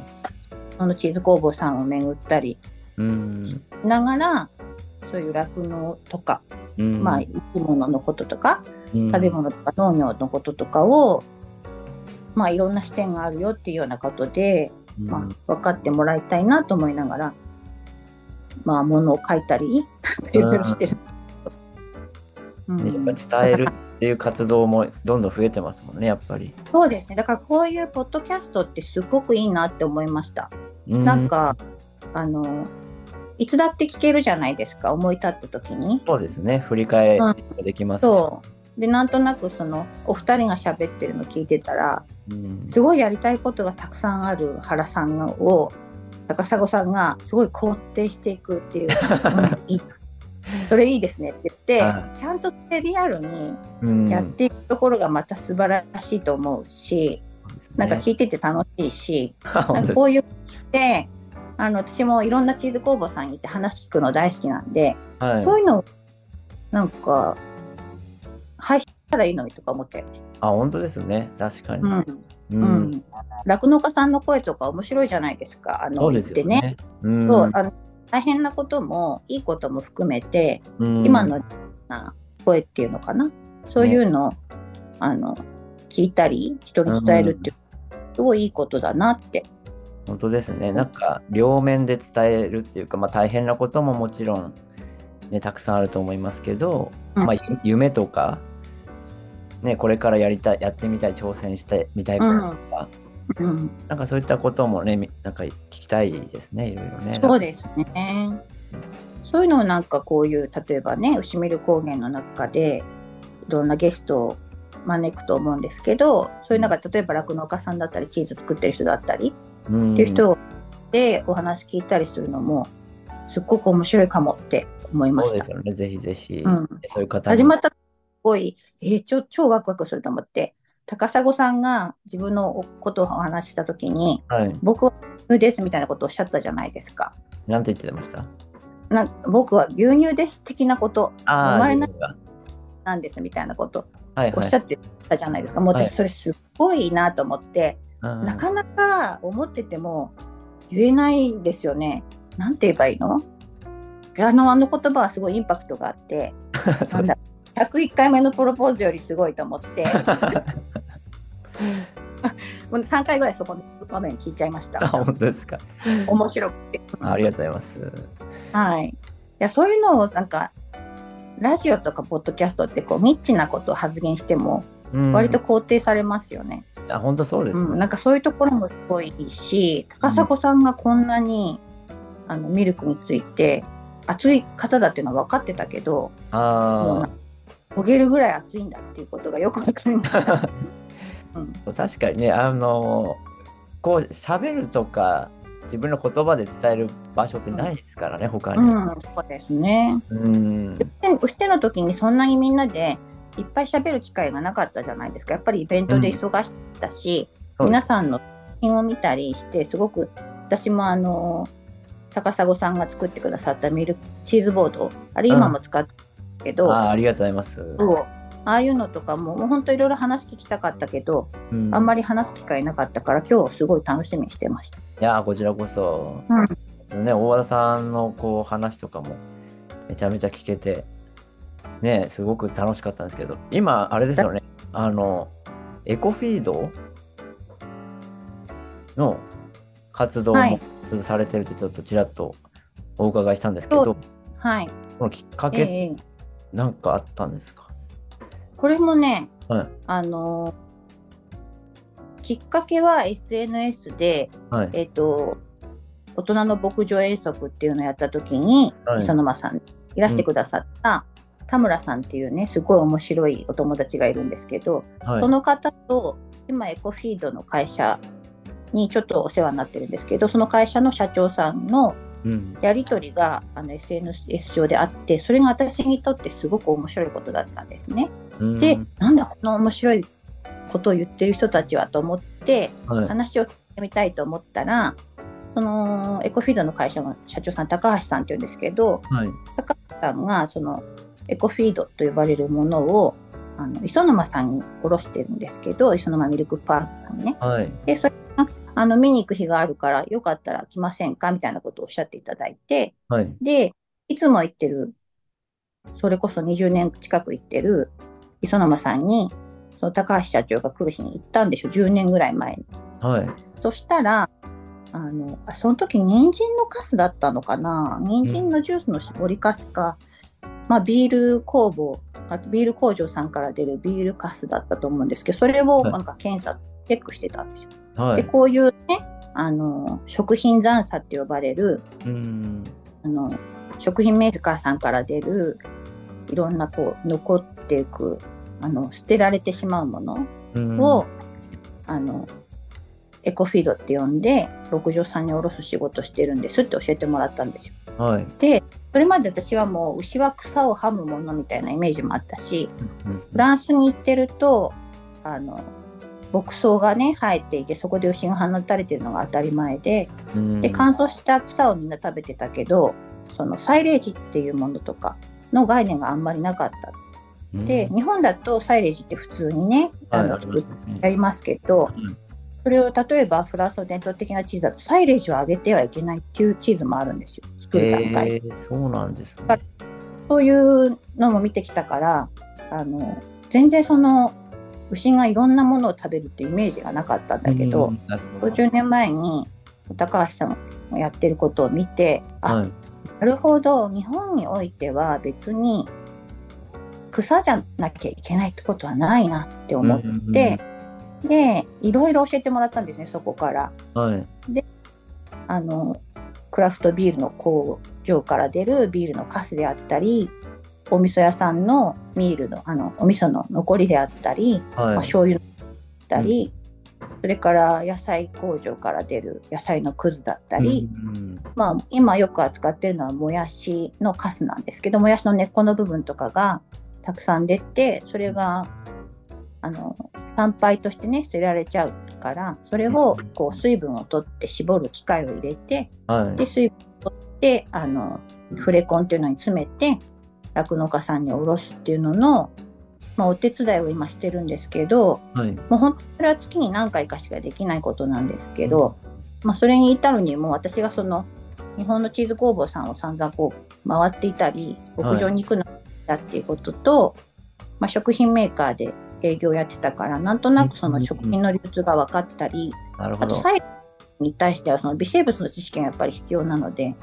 そのチーズ工房さんを巡ったりうん。しながらそういう酪農とかうんまあ、生き物のこととか、うん食べ物とか農業のこととかを、まあ、いろんな視点があるよっていうようなことで、うんまあ、分かってもらいたいなと思いながら、まあ、ものを書いたり、いろいろしてる。やっぱ伝えるっていう活動もどんどん増えてますもんね、やっぱり。そうですね。だからこういうポッドキャストってすごくいいなって思いました。うなん、か、あの、いつだって聞けるじゃないですか、思い立った時に。そうですね、振り返りができますし。そう。で、なんとなくその、お二人が喋ってるの聞いてたら、うんすごいやりたいことがたくさんある原さんを高砂さんがすごい肯定していくっていう、うんいいそれいいですねって言って、はちゃんとリアルにうんやっていくところがまた素晴らしいと思うし、なんか聞いてて楽しいし、なんかこういうであの私もいろんなチーズ工房さんに行って話聞くの大好きなんで、はい、そういうのをなんか配信したらいいのにとか思っちゃいました。あ、本当ですね。確かに。うんううん酪農、家さんの声とか面白いじゃないですか。あのそうですよ言ってね。ね。うんそうあの大変なこともいいことも含めて、うん。今のな声っていうのかな？そういうのを、あの聞いたり人に伝えるっていう、すごいいいことだなって。本当ですね。なんか両面で伝えるっていうか、まあ、大変なことももちろん、ね、たくさんあると思いますけど、うん。まあ、ゆ夢とか、ね、これからやりたいやってみたい挑戦してみたいこととか、うん、なんかそういったこともねみなんか聞きたいですねいろいろね。そうですね。そういうのをなんかこういう例えばね牛見る高原の中でいろんなゲストを招くと思うんですけどそういうなんか例えば酪農家さんだったりチーズ作ってる人だったりうんっていう人でお話聞いたりするのもすっごく面白いかもって思いましたそうです。よね。ぜひぜひ、うんそういう方に始まったすごい、えー、ちょ超ワクワクすると思って高砂さんが自分のことをお話しした時にはい。僕は牛乳ですみたいなことをおっしゃったじゃないですか。なんて言ってました？な僕は牛乳です的なこと生まれななんですみたいなことはいはいおっしゃってたじゃないですか。もうはい私それすっごいいいなと思って、うんなかなか思ってても言えないですよね。なんて言えばいいの？あのあの言葉はすごいインパクトがあって、なんだ101回目のプロポーズよりすごいと思って、もう3回ぐらいそこの場面聞いちゃいましあた。本当ですか。面白くて。ありがとうございます。はい。いや、そういうのをなんか、ラジオとかポッドキャストってこうニッチなことを発言してもうん割と肯定されますよね。あ本当そうです、うん、なんかそういうところもすごいし、高砂さんがこんなに、あのミルクについて熱い方だっていうのは分かってたけど、もう焦げるぐらい熱いんだっていうことがよく分かりました。うん、あ確かにねあのこう喋るとか自分の言葉で伝える場所ってないですからね、他に。うん、そうですね。うんしての時にそんなにみんなでいっぱい喋る機会がなかったじゃないですか。やっぱりイベントで忙しかったし、そうです皆さんの作品を見たりして、すごく私もあの、高砂さんが作ってくださったミルクチーズボード、あれ今も使ってるけど、ああありがとうございます。ああいうのとかも、もう本当いろいろ話聞きたかったけど、うんあんまり話す機会なかったから、今日すごい楽しみにしてました。いやーこちらこそ、ね、大和田さんのこう話とかもめちゃめちゃ聞けて、ね、すごく楽しかったんですけど、今、あれですよね、あの、エコフィードの活動もはいされてるってちょっとちらっとお伺いしたんですけど、はい。このきっかえけえなんかあったんですか、これもね、はいあのきっかけは SNS で、はい。えっ、と、大人の牧場遠足っていうのをやった時に、はい磯沼さんいらしてくださった、田村さんっていうね、すごい面白いお友達がいるんですけど、はい、その方と今エコフィードの会社にちょっとお世話になってるんですけどその会社の社長さんのうん。やり取りがあの SNS 上であってそれが私にとってすごく面白いことだったんですね。うんでなんだこの面白いことを言ってる人たちはと思ってはい。話を聞いてみたいと思ったらそのエコフィードの会社の社長さん高橋さんっていうんですけどはい。高橋さんがそのエコフィードと呼ばれるものをあの磯沼さんに卸してるんですけど磯沼ミルクパークさんにね。はい。でそれがあの見に行く日があるからよかったら来ませんか？みたいなことをおっしゃっていただいてはい。でいつも行ってるそれこそ20年近く行ってる磯沼さんにその高橋社長が来る日に行ったんでしょ10年ぐらい前に。はい。そしたらあのあその時人参のカスだったのかな？人参のジュースの搾りカスか、まあ、ビール工房あとビール工場さんから出るビールカスだったと思うんですけどそれをはいなんか検査チェックしてたんですよ。ではい。こういうねあの食品残差って呼ばれるうん。あの食品メーカーさんから出るいろんなこう残っていくあの捨てられてしまうものうんを、あのエコフィードって呼んで牧場さんに卸す仕事してるんですって教えてもらったんですよ。はい。でそれまで私はもう牛は草をはむものみたいなイメージもあったしうんフランスに行ってるとあの牧草がね生えていてそこで牛が放たれてるのが当たり前でうん。で乾燥した草をみんな食べてたけどそのサイレージっていうものとかの概念があんまりなかった。で日本だとサイレージって普通にねあはい。の作っやりますけど、ん。それを例えばフランスの伝統的なチーズだとサイレージを上げてはいけないっていうチーズもあるんですよ。作る段階。で、えー、そうなんですね。そういうのも見てきたからあの全然その牛がいろんなものを食べるってイメージがなかったんだけど、うん、ど50年前に高橋さんがやってることを見てあ、はい。なるほど日本においては別に草じゃなきゃいけないってことはないなって思って、でいろいろ教えてもらったんですねそこからうん、はい。あのクラフトビールの工場から出るビールのカスであったりお味噌屋さんのミールのあのお味噌の残りであったり、まあ、はい。醤油だったり、それから野菜工場から出る野菜のくずだったり、うんまあ、今よく扱ってるのはもやしのカスなんですけどもやしの根っこの部分とかがたくさん出てそれがあの参拝としてね捨てられちゃうからそれをこう水分を取って絞る機械を入れてはい。で水分を取ってあのフレコンっていうのに詰めて酪農家さんにおろすっていうのの、まあ、お手伝いを今してるんですけどはい。もう本当にそれは月に何回かしかできないことなんですけど、まあ、それに至るにも私がその日本のチーズ工房さんを散々こう回っていたり牧場に行くのだっていうことと、まあ、食品メーカーで営業やってたからなんとなくその食品の流通が分かったり、なるほど。あとサイに対してはその微生物の知識がやっぱり必要なので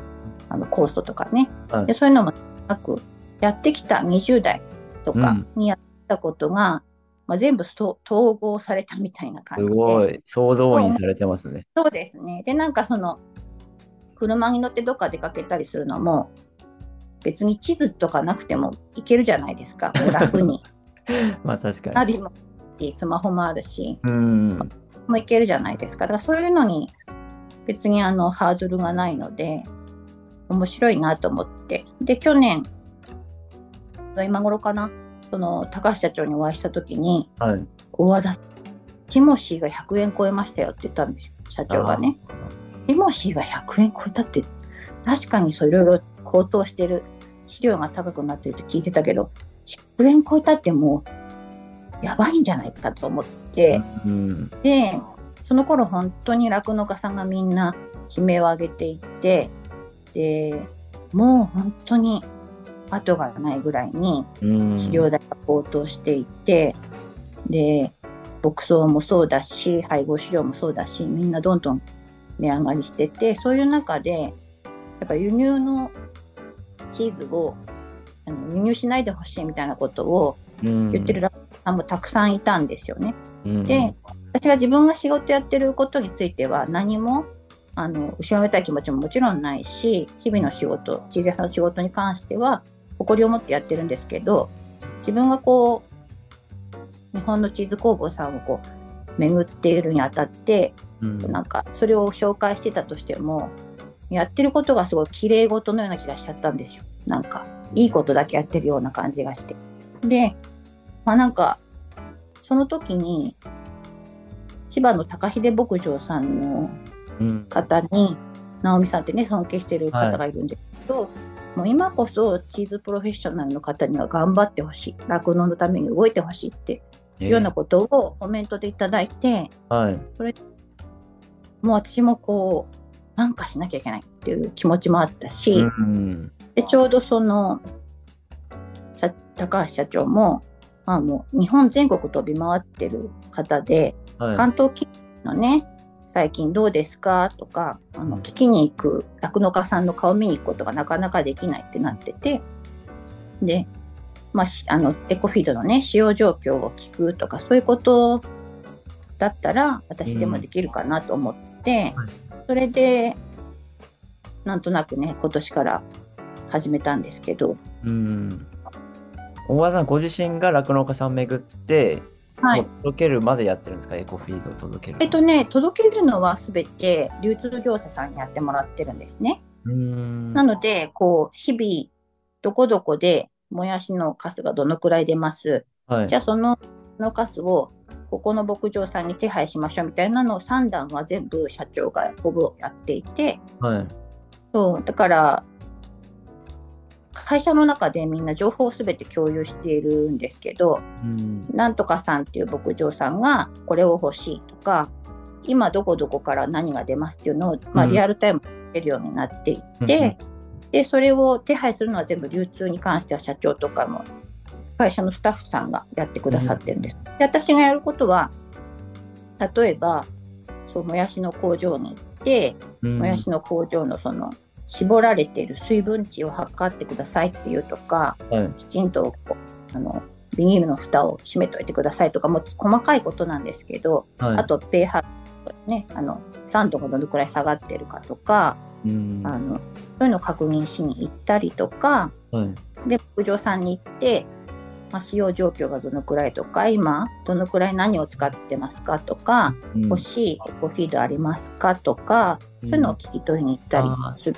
あの酵素とかね、はいでそういうのもなくやってきた20代とかうんにやったことが、まあ、全部そ統合されたみたいな感じですごい。総動員されてますね。そうですねでなんかその車に乗ってどっか出かけたりするのも別に地図とかなくても行けるじゃないですか 楽にまあ確かに。ナビもあるしスマホもあるしうん。もういけるじゃないですか。だからそういうのに別にあのハードルがないので面白いなと思って。で、去年、今頃かな、その高橋社長にお会いした時に、はい。大和田、ティモシーが100円超えましたよって言ったんですよ、社長がね。ティモシーが100円超えたって、確かにそういろいろ高騰してる、資料が高くなってるって聞いてたけど、100円超えたってもう、やばいんじゃないかと思って、うん。でその頃本当に酪農家さんがみんな悲鳴を上げていてでもう本当に後がないぐらいにうん。飼料代が高騰していて、で牧草もそうだし配合飼料もそうだしみんなどんどん値上がりしててそういう中でやっぱ輸入のチーズをあの輸入しないでほしいみたいなことを言ってるラさんもたくさんいたんですよね。うん、で私が自分が仕事やってることについては何もあの後ろめたい気持ちももちろんないし日々の仕事チーズ屋さんの仕事に関しては誇りを持ってやってるんですけど自分がこう日本のチーズ工房さんをこう巡っているにあたって、うん、なんかそれを紹介してたとしてもやってることがすごい綺麗事のような気がしちゃったんですよ。なんかいいことだけやってるような感じがして。でまあなんかその時に千葉の高秀牧場さんの方に、うん、直美さんってね尊敬してる方がいるんですけど、はい、もう今こそチーズプロフェッショナルの方には頑張ってほしい。酪農のために動いてほしいっていうようなことをコメントでいただいて、はい、それもう私もこうなんかしなきゃいけないっていう気持ちもあったし、うん、でちょうどその高橋社長も、まあ、もう日本全国飛び回ってる方で、はい、関東近のね最近どうですか？とかあの聞きに行く酪農家さんの顔見に行くことがなかなかできないってなってて。で、まあ、あのエコフィードのね使用状況を聞くとかそういうことだったら私でもできるかなと思って、うん、それでなんとなくね今年から始めたんですけど。うん。大和さんご自身が酪農家さん巡ってはい、届けるまでやってるんですか、エコフィードを届ける。えっとね、届けるのはすべて流通業者さんにやってもらってるんですね。なので、こう、日々、どこどこでもやしのカスがどのくらい出ます。はい、じゃあ、そののカスをここの牧場さんに手配しましょうみたいなのを3段は全部社長がほぼやっていて、はい、そうだから会社の中でみんな情報をすべて共有しているんですけど、うん、なんとかさんっていう牧場さんがこれを欲しいとか今どこどこから何が出ますっていうのを、まあ、リアルタイムでるようになっていって、うん、でそれを手配するのは全部流通に関しては社長とかも会社のスタッフさんがやってくださってるんです。うん、で私がやることは例えばそうもやしの工場に行って、もやしの工場のその絞られている水分値を測ってくださいっていうとか、はい、きちんとあのビニールの蓋を閉めといてくださいとかも細かいことなんですけど、はい、あと pH ねあの酸度がどのくらい下がってるかとか、あのそういうのを確認しに行ったりとか、はい、で牧場さんに行って、まあ、使用状況がどのくらいとか今どのくらい何を使ってますかとか、うん、欲しいエコフィードありますかとかそういうのを聞き取りに行ったりする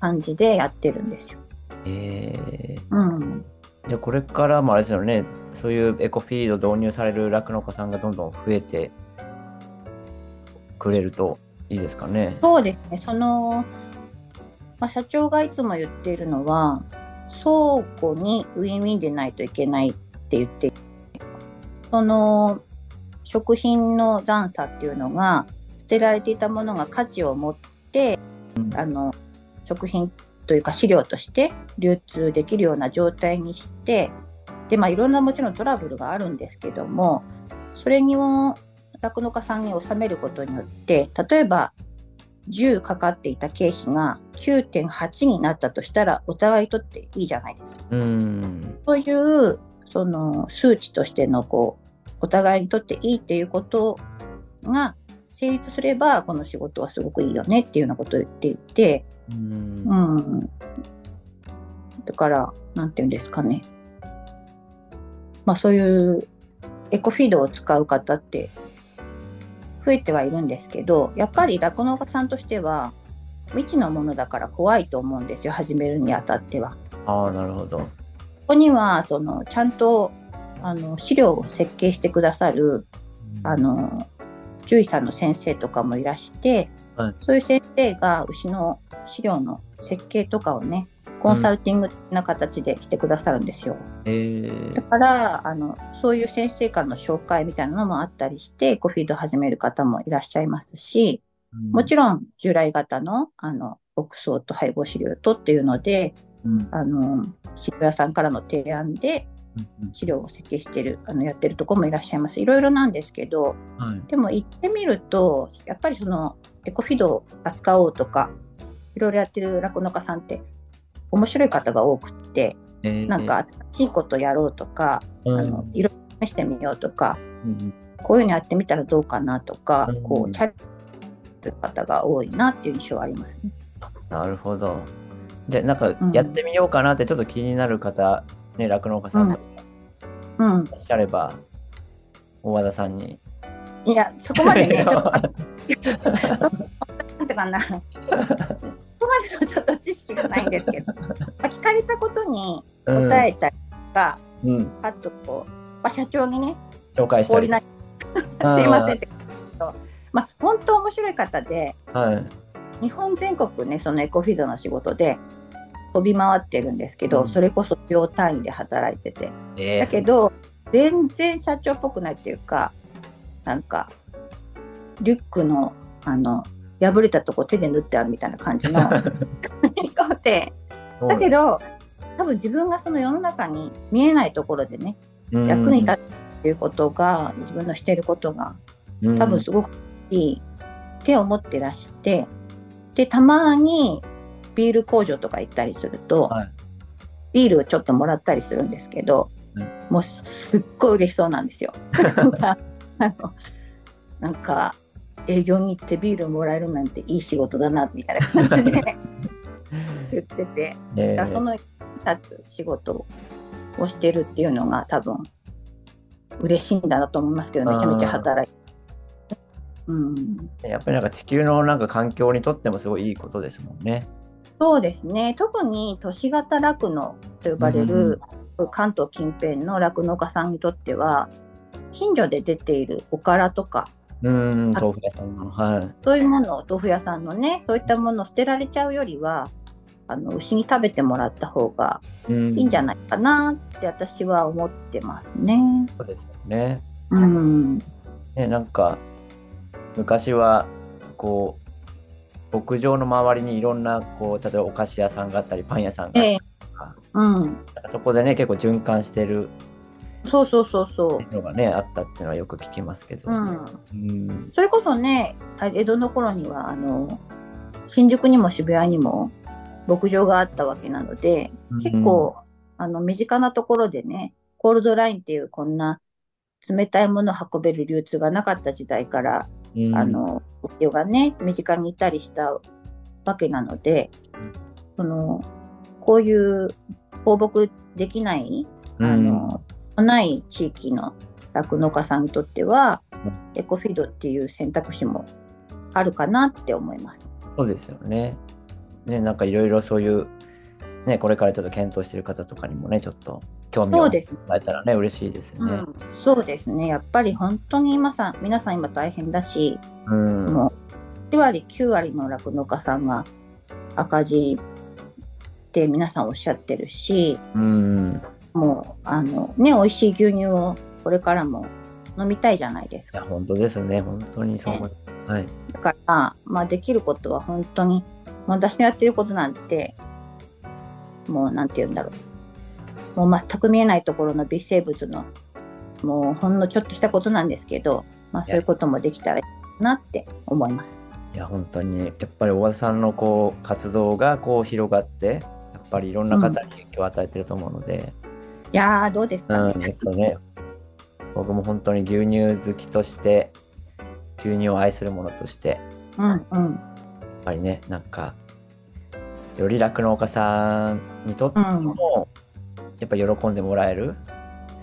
感じでやってるんですよ。えー、うん。じゃこれからもあれですよね、そういうエコフィード導入される酪農家さんがどんどん増えてくれるといいですかね。そうですね。その、まあ、社長がいつも言っているのは、倉庫にウィンウィンでないといけないって言って、その食品の残差っていうのが、捨てられていたものが価値を持って、うん、あの食品というか飼料として流通できるような状態にしてでまあいろんなもちろんトラブルがあるんですけどもそれにも酪農家さんに納めることによって例えば10かかっていた経費が9.8になったとしたらお互いとっていいじゃないですか。うんそういうその数値としてのこうお互いにとっていいっていうことが成立すればこの仕事はすごくいいよねっていうようなことを言っていてうん、だから、なんていうんですかね。まあそういうエコフィードを使う方って増えてはいるんですけど、やっぱり酪農家さんとしては未知のものだから怖いと思うんですよ、始めるにあたっては。ああ、なるほど。ここには、その、ちゃんと、あの、資料を設計してくださる、あの、獣医さんの先生とかもいらして、はい、そういう先生が牛の資料の設計とかをねコンサルティングな形でしてくださるんですよ。うん、だからあのそういう先生からの紹介みたいなのもあったりしてコフィード始める方もいらっしゃいますし、うん、もちろん従来型のあの牧草と配合飼料とっていうので、うん、あの飼料屋さんからの提案で資料を設計してる、あのやってるとこもいらっしゃいます。いろいろなんですけど、はい。でも行ってみると、やっぱりそのエコフィードを扱おうとか、いろいろやってる酪農家さんって面白い方が多くって、えーなんか、新しいことやろうとか、うん。あのいろいろ試してみようとか、うんこういうのやってみたらどうかなとか、うんこうチャレンジする方が多いなっていう印象はありますね。なるほど。じゃあ、なんかうん。やってみようかなってちょっと気になる方、ね、酪農家さんとかうん、いらっしゃれば、大和田さんに。いや、そこまでね、ちょっと、そなんてかな、そこまでのちょっと知識がないんですけど、まあ聞かれたことにうん。答えたりとか、うん、あとこう、まあ、社長にね、紹介したり。すいませんってまあ、本当面白い方で、はい。日本全国ね、そのエコフィードの仕事で飛び回ってるんですけど、うん。それこそ秒単位で働いてて、えー。だけど、全然社長っぽくないっていうか、なんか、リュックの、あの、破れたとこ手で縫ってあるみたいな感じの。人で、だけど、多分自分がその世の中に見えないところでね、うん。役に立つっていうことが、自分のしてることが、多分すごくいいって思ってらして、で、たまにビール工場とか行ったりすると、はい。ビールをちょっともらったりするんですけど、うん。もうすっごい嬉しそうなんですよ。なんか営業に行ってビールもらえるなんていい仕事だな、みたいな感じで 言ってて、え。ーその立つ仕事をしてるっていうのが多分嬉しいんだなと思いますけどめちゃめちゃ働いて。うん、やっぱりなんか地球のなんか環境にとってもすごいいいことですもんね。そうですね。特に都市型酪農と呼ばれる関東近辺の酪農家さんにとっては近所で出ているおからとかうん、豆腐屋さんの。はい。そういうものを豆腐屋さんのねそういったものを捨てられちゃうよりはあの牛に食べてもらった方がうんいいんじゃないかなって私は思ってますね。そうですよね。うんね、なんか昔はこう牧場の周りにいろんなこう例えばお菓子屋さんがあったりパン屋さんがあったりええうん、そこでね結構循環してるそうそうそうそう。のがねあったっていうのはよく聞きますけど、うん、うん。それこそね、あ江戸の頃にはあの新宿にも渋谷にも牧場があったわけなので、結構あの身近なところでね、コールドラインっていうこんな冷たいものを運べる流通がなかった時代から、うん。あの牧場がね、身近にいたりしたわけなので、そのこういう放牧できないあの、ない地域の酪農家さんにとっては、エコフィードっていう選択肢もあるかなって思います。そうですよね。ね、なんかいろいろそういう、ね、これからちょっと検討してる方とかにもね、ちょっと興味を持そうですえたらね、嬉しいですよね。うん、そうですね。やっぱり本当に今さん、皆さん今大変だし、うん。もう1割、9割の酪農家さんが赤字って皆さんおっしゃってるし、うん。もう、あの、ね、美味しい牛乳をこれからも飲みたいじゃないですか。いや、本当ですね。本当にそう思います。はい。だから、まあ、できることは本当に、私のやってることなんて、もうなんて言うんだろう。もう全く見えないところの微生物の、もうほんのちょっとしたことなんですけど、まあそういうこともできたらいいなって思います。いや、本当に、やっぱり大和田さんのこう活動がこう広がって、やっぱりいろんな方に影響を与えてると思うので、いやー、どうですうん、かね。えっとね、僕も本当に牛乳好きとして、牛乳を愛する者として、うんうん。やっぱりね、なんか、より酪農家さんにとってうんも、やっぱ喜んでもらえる、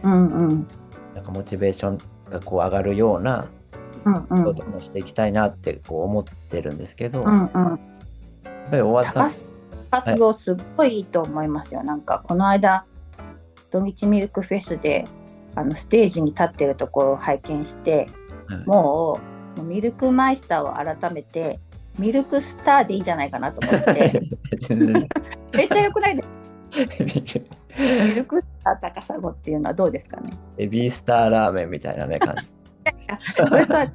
うんうん。なんかモチベーションがこう上がるようなうんうん。こともしていきたいなってこう思ってるんですけど、やっうんうん。ぱり大和田さん高須活動すっごいいいと思いますよ。なんかこの間、土日ミルクフェスであのステージに立ってるところを拝見して、はいもうミルクマイスターを改めてミルクスターでいいんじゃないかなと思って、めっちゃ良くないですか？ミルクスター高砂っていうのはどうですかね？ベビースターラーメンみたいなね感じ。それとは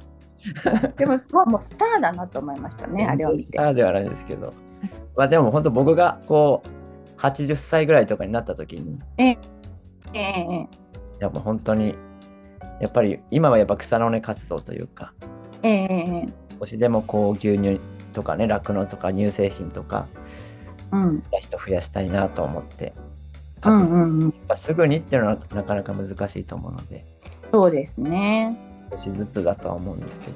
でもすごいもうスターだなと思いましたね、あれを見てスタ。ーではないですけど。まあでも本当僕がこう80歳ぐらいとかになった時に、えええいやもう本当に、やっぱり今はやっぱ草の根活動というか、ええええ少しでもこう牛乳とかね、酪農とか乳製品とか、うん。人増やしたいなと思って、う活動んうんうん。やっぱすぐにっていうのはなかなか難しいと思うので、そうですね。少しずつだとは思うんですけど、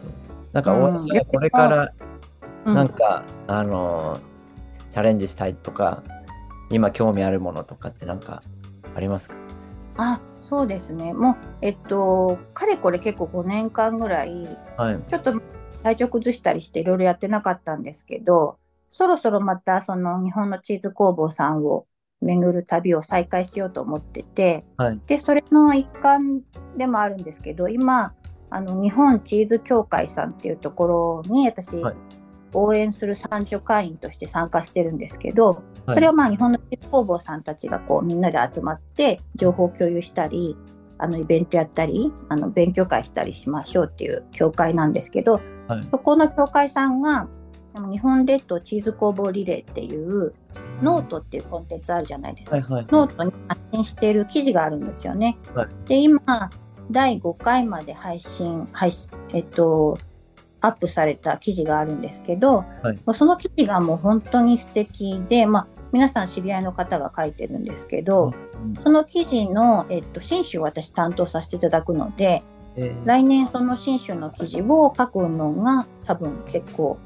なんかうん大和さんこれからうん、なんか、あのチャレンジしたいとか、今興味あるものとかってなんかありますか？あ、そうですね。もう、えっと、かれこれ結構5年間ぐらい、はい。ちょっと体調崩したりしていろいろやってなかったんですけど、そろそろまたその日本のチーズ工房さんを巡る旅を再開しようと思ってて、はい。で、それの一環でもあるんですけど、今、あの、日本チーズ協会さんっていうところに私、はい応援する参助会員として参加してるんですけど、はいそれをまあ日本のチーズ工房さんたちがこうみんなで集まって情報共有したり、あのイベントやったり、あの勉強会したりしましょうっていう協会なんですけど、はいそこの協会さんが、日本列島チーズ工房リレーっていうノートっていうコンテンツあるじゃないですか。はいはい。ノートに発信している記事があるんですよね。はいで、今、第5回まで配信、配信、えっと、アップされた記事があるんですけど、はいその記事がもう本当に素敵で、まあ、皆さん知り合いの方が書いてるんですけど、その記事の、えっと、新種を私担当させていただくので、えー来年その新種の記事を書くのが多分結構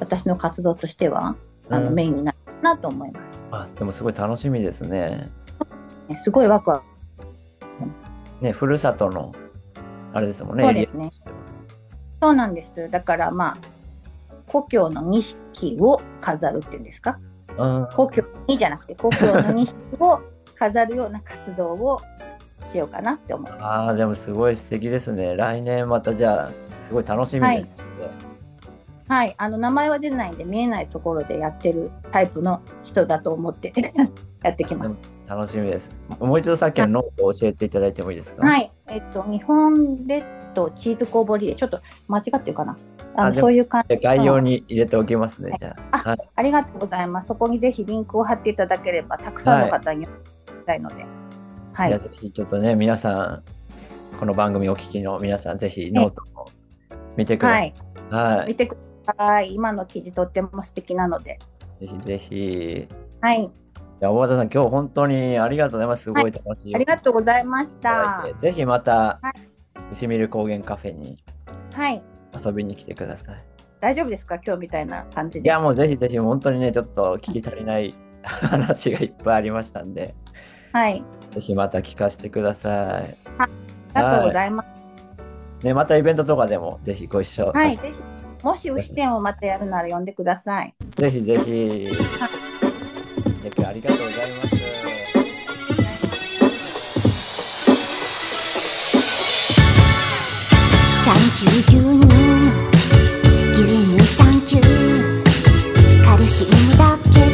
私の活動としてはあの、うんメインになるなと思います。あでもすごい楽しみですね。ねすごいワクワクね、ふるさとの、あれですもんね。そうですね。そうなんです。だからまあ、故郷の錦を飾るっていうんですか？うん故郷にじゃなくて、故郷の錦を飾るような活動をしようかなって思ってます。ああ、でもすごい素敵ですね。来年またじゃあ、すごい楽しみですね。はい。あの、名前は出ないんで、見えないところでやってるタイプの人だと思って やってきます。楽しみです。もう一度さっきのノートを教えていただいてもいいですか？。はいい。えっと、日本列島チーズ工房リレー、ちょっと間違ってるかな？あのそういう感じ。概要に入れておきますね、じゃあ。あはい。ありがとうございます。そこにぜひリンクを貼っていただければ、たくさんの方にたいので。はい。じゃあぜひちょっとね、皆さん、この番組お聞きの皆さん、ぜひノートも見てくださ。はいい。はい。見てください。今の記事とっても素敵なので。ぜひぜひ。はい。じゃあ、大和田さん、今日本当にありがとうございます。すごい楽しい。ありがとうございました。ぜひまたは、牛見る高原カフェにはい。遊びに来てください。大丈夫ですか？今日みたいな感じで。いや、もうぜひぜひ、本当にね、ちょっと聞き足りない 話がいっぱいありましたんで、はい。ぜひまた聞かせてください。ありがとうございます。ね、またイベントとかでもぜひご一緒さはい。せぜひ、もし牛店をまたやるなら呼んでください。ぜひぜひ。ありがとうございます。牛乳牛乳サンキュー。カルシウムだけど